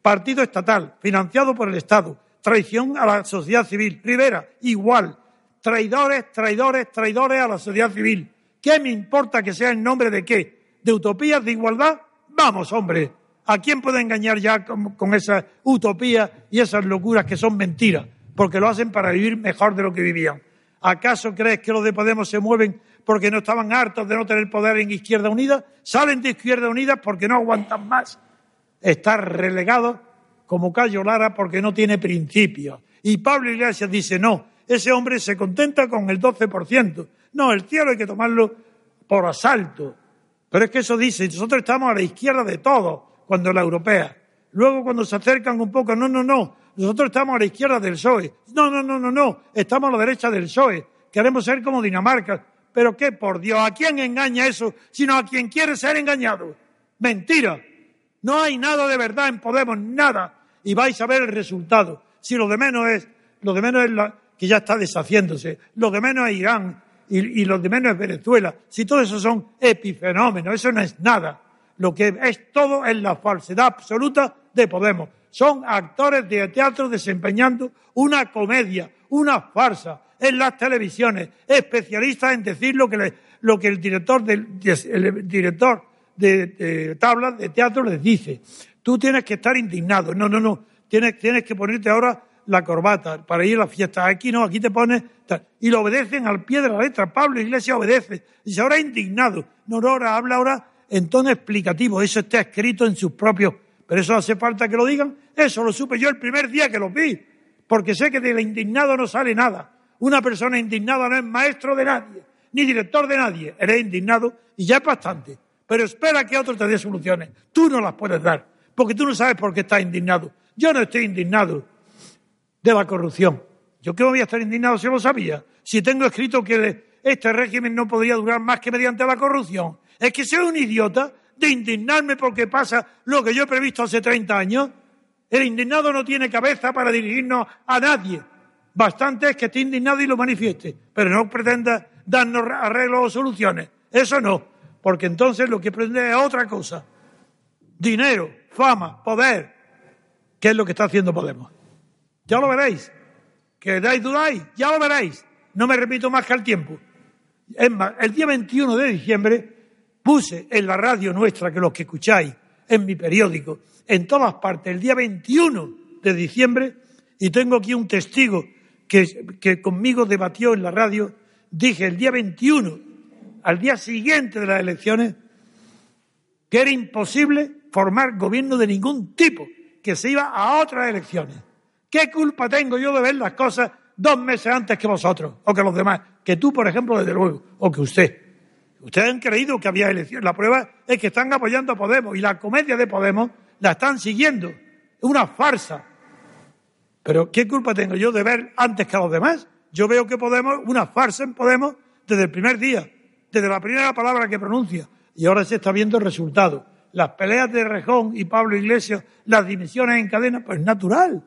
S1: partido estatal, financiado por el Estado, traición a la sociedad civil. Rivera, igual. Traidores, traidores, traidores a la sociedad civil. ¿Qué me importa que sea en nombre de qué? ¿De utopías de igualdad? Vamos, hombre, ¿a quién puede engañar ya con, esa utopía y esas locuras que son mentiras? Porque lo hacen para vivir mejor de lo que vivían. ¿Acaso crees que los de Podemos se mueven porque no estaban hartos de no tener poder en Izquierda Unida? Salen de Izquierda Unida porque no aguantan más. Estar relegados como Cayo Lara porque no tiene principios. Y Pablo Iglesias dice, no, ese hombre se contenta con el 12%. No, el cielo hay que tomarlo por asalto. Pero es que eso dice, nosotros estamos a la izquierda de todo, cuando la europea. Luego cuando se acercan un poco, no, no, no, nosotros estamos a la izquierda del PSOE. No, no, no, no, no, estamos a la derecha del PSOE. Queremos ser como Dinamarca. Pero qué, por Dios, ¿a quién engaña eso? Sino a quien quiere ser engañado. Mentira. No hay nada de verdad en Podemos, nada. Y vais a ver el resultado. Si lo de menos es, lo de menos es la, que ya está deshaciéndose. Lo de menos es Irán y, los de menos es Venezuela. Si todo eso son epifenómenos, eso no es nada. Lo que es todo es la falsedad absoluta de Podemos. Son actores de teatro desempeñando una comedia, una farsa en las televisiones, especialistas en decir lo que, lo que el director, el director de, de tablas de teatro les dice. Tú tienes que estar indignado. No, no, no. Tienes, tienes que ponerte ahora la corbata para ir a la fiesta. Aquí no, aquí te pones. Y lo obedecen al pie de la letra. Pablo Iglesia obedece. Dice, ahora indignado. No, ahora habla ahora en tono explicativo. Eso está escrito en sus propios. Pero eso hace falta que lo digan. Eso lo supe yo el primer día que lo vi. Porque sé que del indignado no sale nada. Una persona indignada no es maestro de nadie, ni director de nadie. Eres indignado y ya es bastante. Pero espera que otro te dé soluciones. Tú no las puedes dar. Porque tú no sabes por qué estás indignado. Yo no estoy indignado de la corrupción. ¿Yo qué voy a estar indignado si lo sabía? Si tengo escrito que este régimen no podría durar más que mediante la corrupción. Es que soy un idiota de indignarme porque pasa lo que yo he previsto hace 30 años. El indignado no tiene cabeza para dirigirnos a nadie. Bastante es que esté indignado y lo manifieste, pero no pretenda darnos arreglos o soluciones. Eso no, porque entonces lo que pretende es otra cosa. Dinero, fama, poder, ¿Qué es lo que está haciendo Podemos. Ya lo veréis. Que dais dudáis, ya lo veréis. No me repito más que al tiempo. Es más, el día 21 de diciembre puse en la radio nuestra, que los que escucháis, en mi periódico, en todas partes, el día 21 de diciembre, y tengo aquí un testigo que, que conmigo debatió en la radio, dije el día 21, al día siguiente de las elecciones, que era imposible formar gobierno de ningún tipo, que se iba a otras elecciones. ¿Qué culpa tengo yo de ver las cosas dos meses antes que vosotros o que los demás? Que tú, por ejemplo, desde luego, o que usted. Ustedes han creído que había elecciones. La prueba es que están apoyando a Podemos y la comedia de Podemos la están siguiendo. Es una farsa. Pero ¿qué culpa tengo yo de ver antes que a los demás? Yo veo que Podemos, una farsa en Podemos desde el primer día, desde la primera palabra que pronuncia. Y ahora se está viendo el resultado. Las peleas de Rejón y Pablo Iglesias, las dimisiones en cadena, pues natural.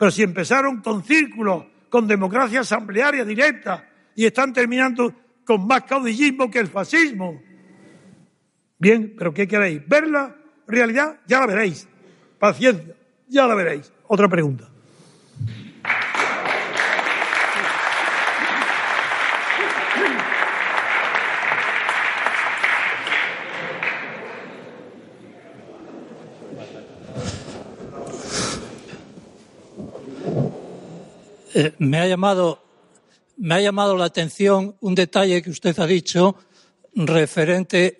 S1: Pero si empezaron con círculos, con democracia asamblearia directa, y están terminando con más caudillismo que el fascismo. Bien, pero ¿qué queréis? ¿Verla? ¿Realidad? Ya la veréis. Paciencia, ya la veréis. Otra pregunta.
S5: Eh, me ha llamado me ha llamado la atención un detalle que usted ha dicho referente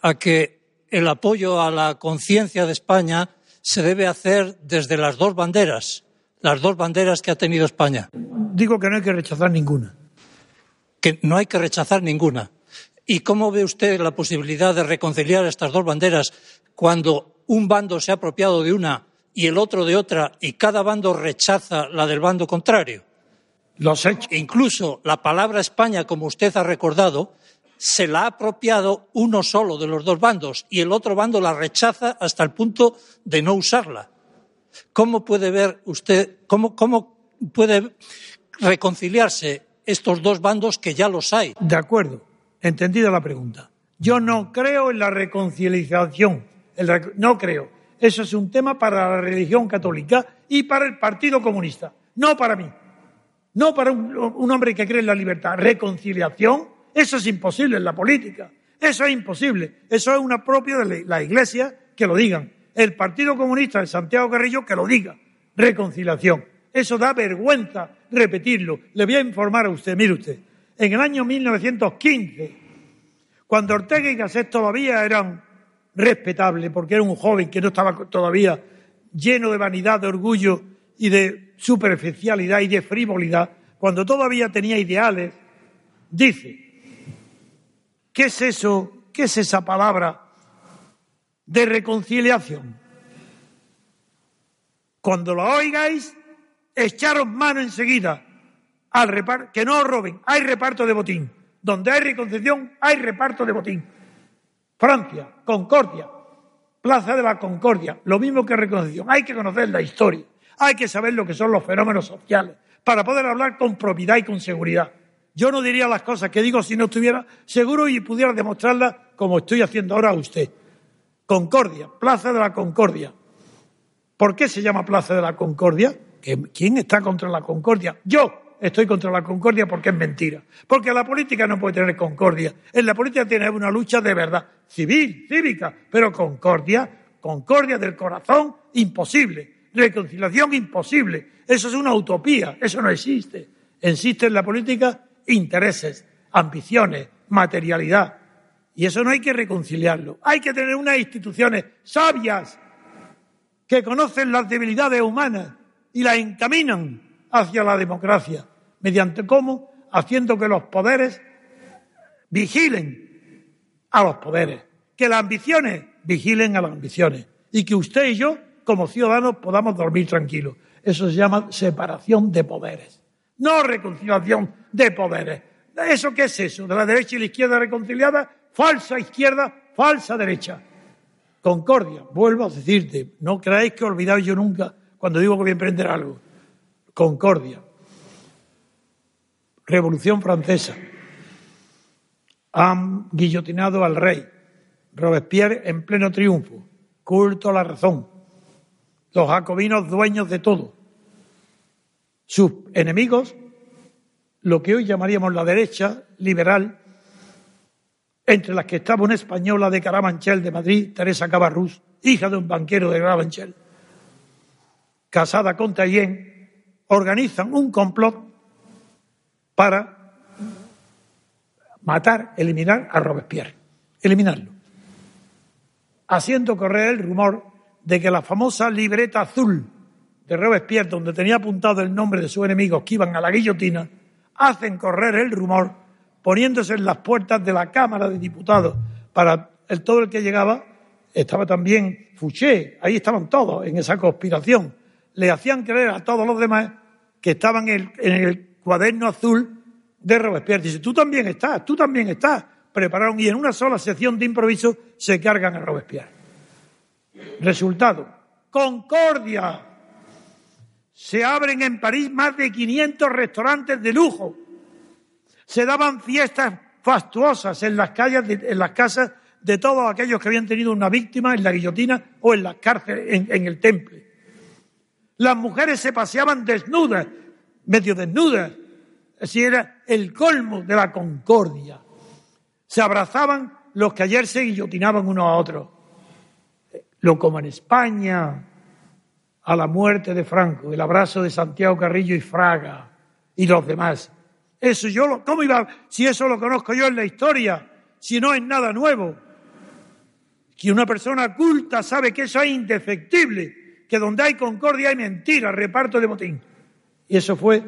S5: a que el apoyo a la conciencia de España se debe hacer desde las dos banderas, las dos banderas que ha tenido España.
S1: Digo que no hay que rechazar ninguna.
S5: Que no hay que rechazar ninguna. ¿Y cómo ve usted la posibilidad de reconciliar estas dos banderas cuando un bando se ha apropiado de una y el otro de otra y cada bando rechaza la del bando contrario?
S1: Los hechos.
S5: Incluso la palabra España, como usted ha recordado, se la ha apropiado uno solo de los dos bandos y el otro bando la rechaza hasta el punto de no usarla. ¿Cómo puede ver usted, cómo, cómo puede reconciliarse estos dos bandos que ya los hay?
S1: De acuerdo, entendida la pregunta. Yo no creo en la reconciliación, no creo. Eso es un tema para la religión católica y para el Partido Comunista, no para mí, no para un, hombre que cree en la libertad. Reconciliación eso es imposible en la política. Eso es imposible. Eso es una propia de la Iglesia que lo digan. El Partido Comunista de Santiago Carrillo que lo diga. Reconciliación. Eso da vergüenza repetirlo. Le voy a informar a usted, mire usted. En el año 1915, cuando Ortega y Gasset todavía eran respetables, porque era un joven que no estaba todavía lleno de vanidad, de orgullo y de superficialidad y de frivolidad, cuando todavía tenía ideales, dice, ¿Qué es eso? ¿Qué es esa palabra de reconciliación? Cuando lo oigáis, echaros mano enseguida al reparto, que no os roben, hay reparto de botín. Donde hay reconciliación, hay reparto de botín. Francia, Concordia, Plaza de la Concordia, lo mismo que reconciliación. Hay que conocer la historia, hay que saber lo que son los fenómenos sociales para poder hablar con propiedad y con seguridad. Yo no diría las cosas que digo si no estuviera seguro y pudiera demostrarlas como estoy haciendo ahora a usted. Concordia, Plaza de la Concordia. ¿Por qué se llama Plaza de la Concordia? ¿Quién está contra la Concordia? Yo estoy contra la Concordia porque es mentira. Porque la política no puede tener concordia. En la política tiene una lucha de verdad, civil, cívica, pero concordia, concordia del corazón, imposible. Reconciliación, imposible. Eso es una utopía, eso no existe. Existe en la política intereses, ambiciones, materialidad. Y eso no hay que reconciliarlo. Hay que tener unas instituciones sabias que conocen las debilidades humanas y las encaminan hacia la democracia. ¿Mediante cómo? Haciendo que los poderes vigilen a los poderes, que las ambiciones vigilen a las ambiciones y que usted y yo, como ciudadanos, podamos dormir tranquilos. Eso se llama separación de poderes no reconciliación de poderes. ¿Eso qué es eso? De la derecha y la izquierda reconciliada, falsa izquierda, falsa derecha. Concordia, vuelvo a decirte, no creáis que he olvidado yo nunca cuando digo que voy a emprender algo. Concordia. Revolución Francesa. Han guillotinado al rey. Robespierre en pleno triunfo. Culto a la razón. Los jacobinos dueños de todo sus enemigos, lo que hoy llamaríamos la derecha liberal, entre las que estaba una española de Carabanchel de Madrid, Teresa Cabarrús, hija de un banquero de Carabanchel, casada con Tallén, organizan un complot para matar, eliminar a Robespierre, eliminarlo, haciendo correr el rumor de que la famosa libreta azul de Robespierre, donde tenía apuntado el nombre de sus enemigos que iban a la guillotina, hacen correr el rumor poniéndose en las puertas de la Cámara de Diputados para el, todo el que llegaba. Estaba también Fouché, ahí estaban todos en esa conspiración. le hacían creer a todos los demás que estaban en el, cuaderno azul de Robespierre. Dice, tú también estás, tú también estás. Prepararon y en una sola sección de improviso se cargan a Robespierre. Resultado, Concordia. Se abren en París más de 500 restaurantes de lujo. Se daban fiestas fastuosas en las calles, en las casas de todos aquellos que habían tenido una víctima en la guillotina o en las cárceles, en, el temple. Las mujeres se paseaban desnudas, medio desnudas. Así era el colmo de la concordia. Se abrazaban los que ayer se guillotinaban unos a otros. Lo como en España, a la muerte de Franco, el abrazo de Santiago Carrillo y Fraga y los demás. Eso yo lo, ¿cómo iba? Si eso lo conozco yo en la historia, si no es nada nuevo. Que una persona culta sabe que eso es indefectible, que donde hay concordia hay mentira, reparto de botín. Y eso fue,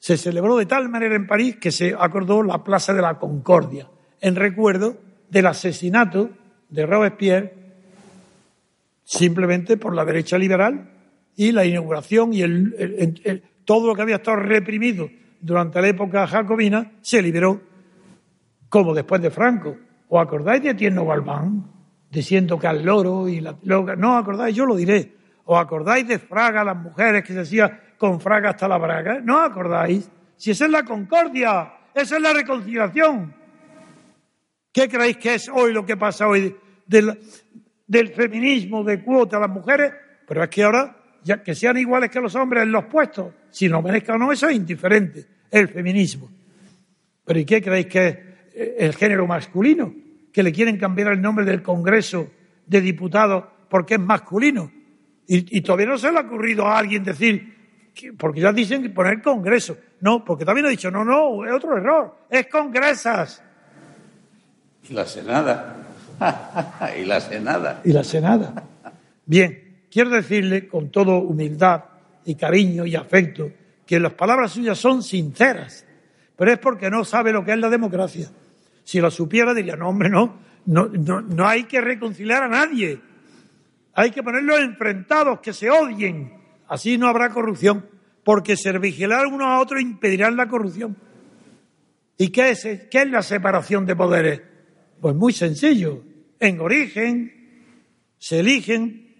S1: se celebró de tal manera en París que se acordó la Plaza de la Concordia, en recuerdo del asesinato de Robespierre, simplemente por la derecha liberal y la inauguración y el, todo lo que había estado reprimido durante la época jacobina se liberó, como después de Franco. ¿Os acordáis de Tierno Galván? Diciendo que al loro y la... No acordáis, yo lo diré. ¿Os acordáis de Fraga, las mujeres que se hacía con Fraga hasta la braga? ¿No acordáis? Si esa es la concordia, esa es la reconciliación. ¿Qué creéis que es hoy lo que pasa hoy del, feminismo, de cuota a las mujeres? Pero es que ahora, ya que sean iguales que los hombres en los puestos, si lo merezca o no, eso es indiferente, el feminismo. Pero ¿y qué creéis que es eh, el género masculino? Que le quieren cambiar el nombre del Congreso de Diputados porque es masculino. Y, todavía no se le ha ocurrido a alguien decir, porque ya dicen que poner Congreso. No, porque también ha dicho, no, no, es otro error, es Congresas.
S2: Y la Senada. [laughs] y la Senada.
S1: Y la Senada. Bien, quiero decirle con toda humildad y cariño y afecto, que las palabras suyas son sinceras, pero es porque no sabe lo que es la democracia. Si lo supiera diría, no, hombre, no, no, no, hay que reconciliar a nadie, hay que ponerlos enfrentados, que se odien, así no habrá corrupción, porque ser vigilar uno a otro impedirá la corrupción. ¿Y qué es, qué es la separación de poderes? Pues muy sencillo. En origen se eligen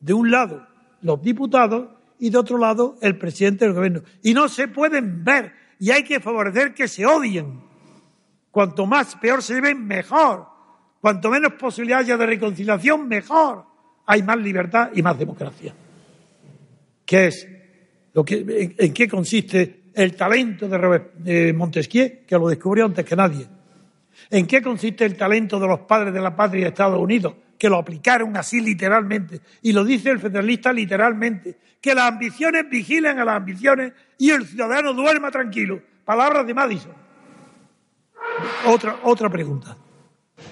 S1: de un lado los diputados y de otro lado el presidente del gobierno. Y no se pueden ver y hay que favorecer que se odien. Cuanto más peor se ven, mejor. Cuanto menos posibilidad haya de reconciliación, mejor. Hay más libertad y más democracia. ¿Qué es? Lo que, en, qué consiste el talento de, de Montesquieu, que lo descubrió antes que nadie? ¿En qué consiste el talento de los padres de la patria de Estados Unidos? que lo aplicaron así literalmente, y lo dice el federalista literalmente, que las ambiciones vigilen a las ambiciones y el ciudadano duerma tranquilo. Palabras de Madison. Otra, otra pregunta.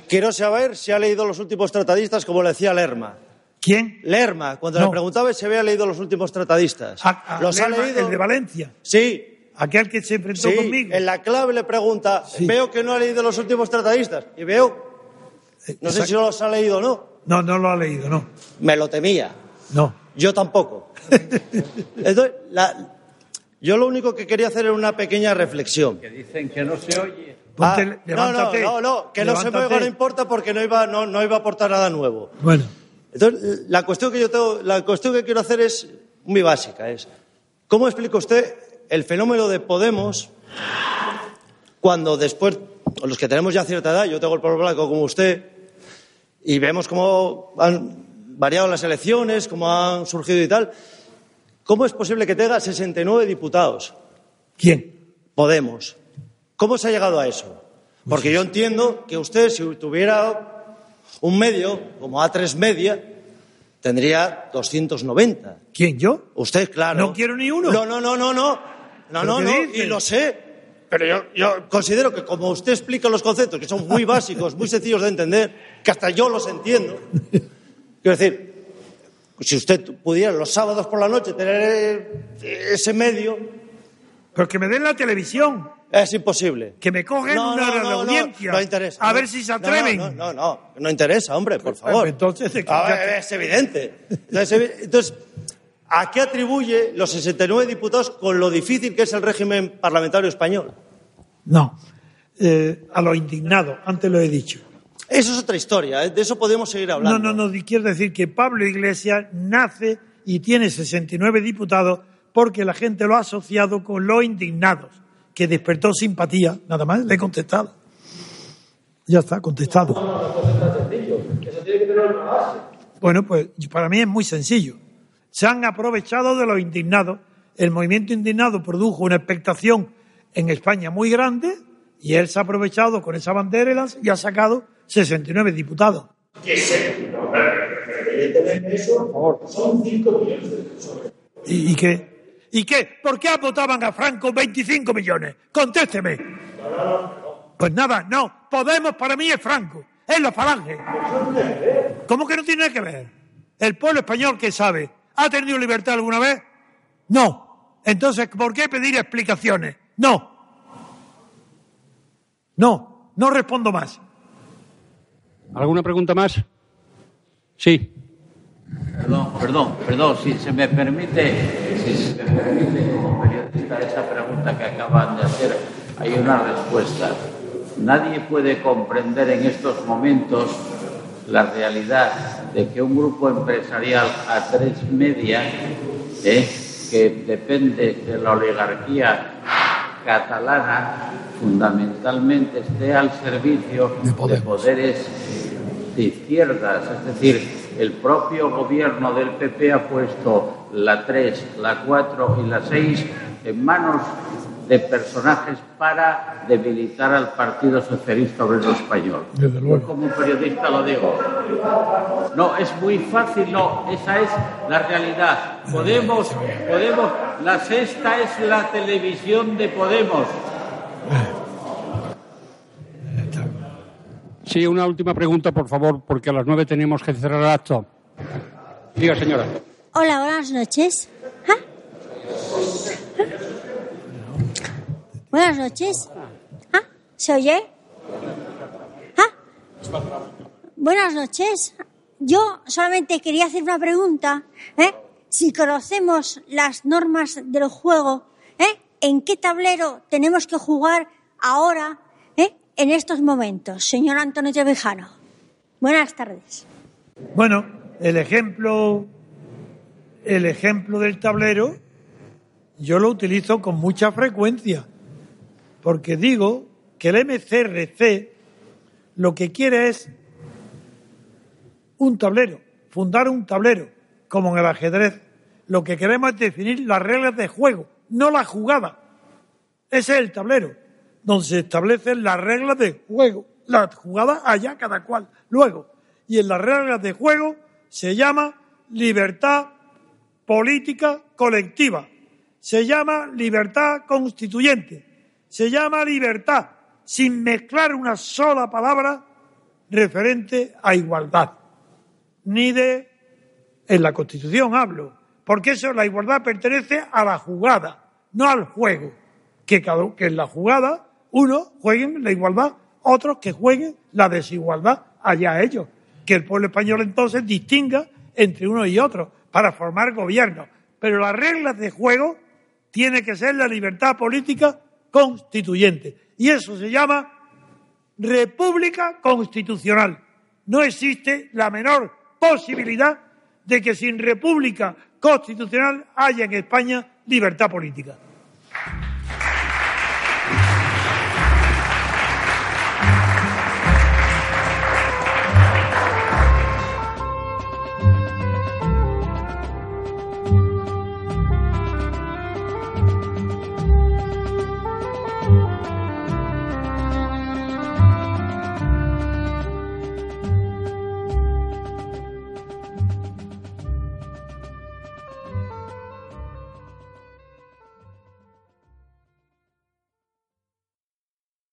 S6: Quiero saber si ha leído los últimos tratadistas, como le decía Lerma.
S1: ¿Quién?
S6: Lerma, cuando le preguntaba si había leído los últimos tratadistas.
S1: ¿Los ha leído? ¿El de Valencia?
S6: Sí.
S1: Aquel que se enfrentó
S6: sí,
S1: conmigo.
S6: En la clave le pregunta, veo que no ha leído los últimos tratadistas. Y veo no sé si lo ha leído o no.
S1: No, no lo ha leído, no.
S6: Me lo temía.
S1: No.
S6: Yo tampoco. [laughs] Entonces, yo lo único que quería hacer era una pequeña reflexión.
S2: Que dicen que no se oye.
S6: Ah, no, no, no, no, que no se me oiga no importa porque no iba, no, no iba a aportar nada nuevo.
S1: Bueno.
S6: Entonces, la cuestión que yo tengo, la cuestión que quiero hacer es muy básica, es ¿cómo explica usted el fenómeno de Podemos cuando después, los que tenemos ya cierta edad, yo tengo el pelo blanco como usted, y vemos cómo han variado las elecciones, cómo han surgido y tal. ¿Cómo es posible que tenga 69 diputados?
S1: ¿Quién?
S6: Podemos. ¿Cómo se ha llegado a eso? Porque yo entiendo que usted, si tuviera un medio como A3 Media, tendría 290.
S1: ¿Quién, yo?
S6: Usted, claro.
S1: No quiero ni uno.
S6: No, no, no, no, no. No, no, no. Y lo sé. Pero yo, yo considero que como usted explica los conceptos, que son muy [laughs] básicos, muy sencillos de entender, que hasta yo los entiendo, quiero decir, si usted pudiera los sábados por la noche tener ese medio...
S1: Pero que me den la televisión.
S6: Es imposible.
S1: Que me cogen una no, audiencia.
S6: No, interesa.
S1: A ver si se atreven.
S6: No, no, no, no, interesa, hombre, por favor.
S1: Entonces,
S6: es evidente. Entonces, ¿A qué atribuye los 69 diputados con lo difícil que es el régimen parlamentario español?
S1: No, eh, a los indignados, antes lo he dicho.
S6: Eso es otra historia, ¿eh? de eso podemos seguir hablando.
S1: No, no, no, quiero decir que Pablo Iglesias nace y tiene 69 diputados porque la gente lo ha asociado con los indignados, que despertó simpatía, nada más le he contestado. Ya está, contestado. Bueno, pues para mí es muy sencillo. Se han aprovechado de los indignados. El movimiento indignado produjo una expectación en España muy grande y él se ha aprovechado con esa bandera y ha sacado 69 diputados. ¿Y, ¿Y qué? ¿Y qué? ¿Por qué votaban a Franco 25 millones? Contésteme. Pues nada, no. Podemos para mí es Franco. Es la falange. ¿Cómo que no tiene que ver? El pueblo español que sabe, ¿ha tenido libertad alguna vez? No. Entonces, ¿por qué pedir explicaciones? No. No, no respondo más.
S3: ¿Alguna pregunta más? Sí.
S2: Perdón, perdón, perdón, si se me permite, si se me permite como periodista esa pregunta que acaban de hacer, hay una respuesta. Nadie puede comprender en estos momentos la realidad de que un grupo empresarial a tres media, eh, que depende de la oligarquía catalana, fundamentalmente esté al servicio de poderes de izquierdas, es decir, el propio gobierno del PP ha puesto la 3, la 4 y la 6 en manos de personajes para debilitar al Partido Socialista Obrero Español. Yo como periodista lo digo. No, es muy fácil, no, esa es la realidad. Podemos, Podemos, la sexta es la televisión de Podemos.
S3: Sí, una última pregunta, por favor, porque a las nueve tenemos que cerrar el acto. Diga, señora.
S7: Hola, buenas noches. ¿Ah? Buenas noches. ¿Ah? ¿Se oye? ¿Ah? Buenas noches. Yo solamente quería hacer una pregunta. ¿eh? Si conocemos las normas del juego, ¿eh? ¿en qué tablero tenemos que jugar ahora. En estos momentos, señor Antonio Trevijano? Buenas tardes.
S1: Bueno, el ejemplo, el ejemplo del tablero, yo lo utilizo con mucha frecuencia porque digo que el MCRC lo que quiere es un tablero, fundar un tablero, como en el ajedrez. Lo que queremos es definir las reglas de juego, no la jugada. Ese es el tablero, donde se establecen las reglas de juego. La jugada allá cada cual. Luego, y en las reglas de juego se llama libertad política colectiva, se llama libertad constituyente, se llama libertad, sin mezclar una sola palabra referente a igualdad. Ni de, en la Constitución hablo, porque eso, la igualdad pertenece a la jugada, no al juego. Que, que en la jugada unos jueguen la igualdad, otros que jueguen la desigualdad, allá ellos. Que el pueblo español entonces distinga entre uno y otro para formar gobierno. Pero las reglas de juego tiene que ser la libertad política constituyente. Y eso se llama república constitucional. No existe la menor posibilidad de que sin república constitucional haya en España libertad política.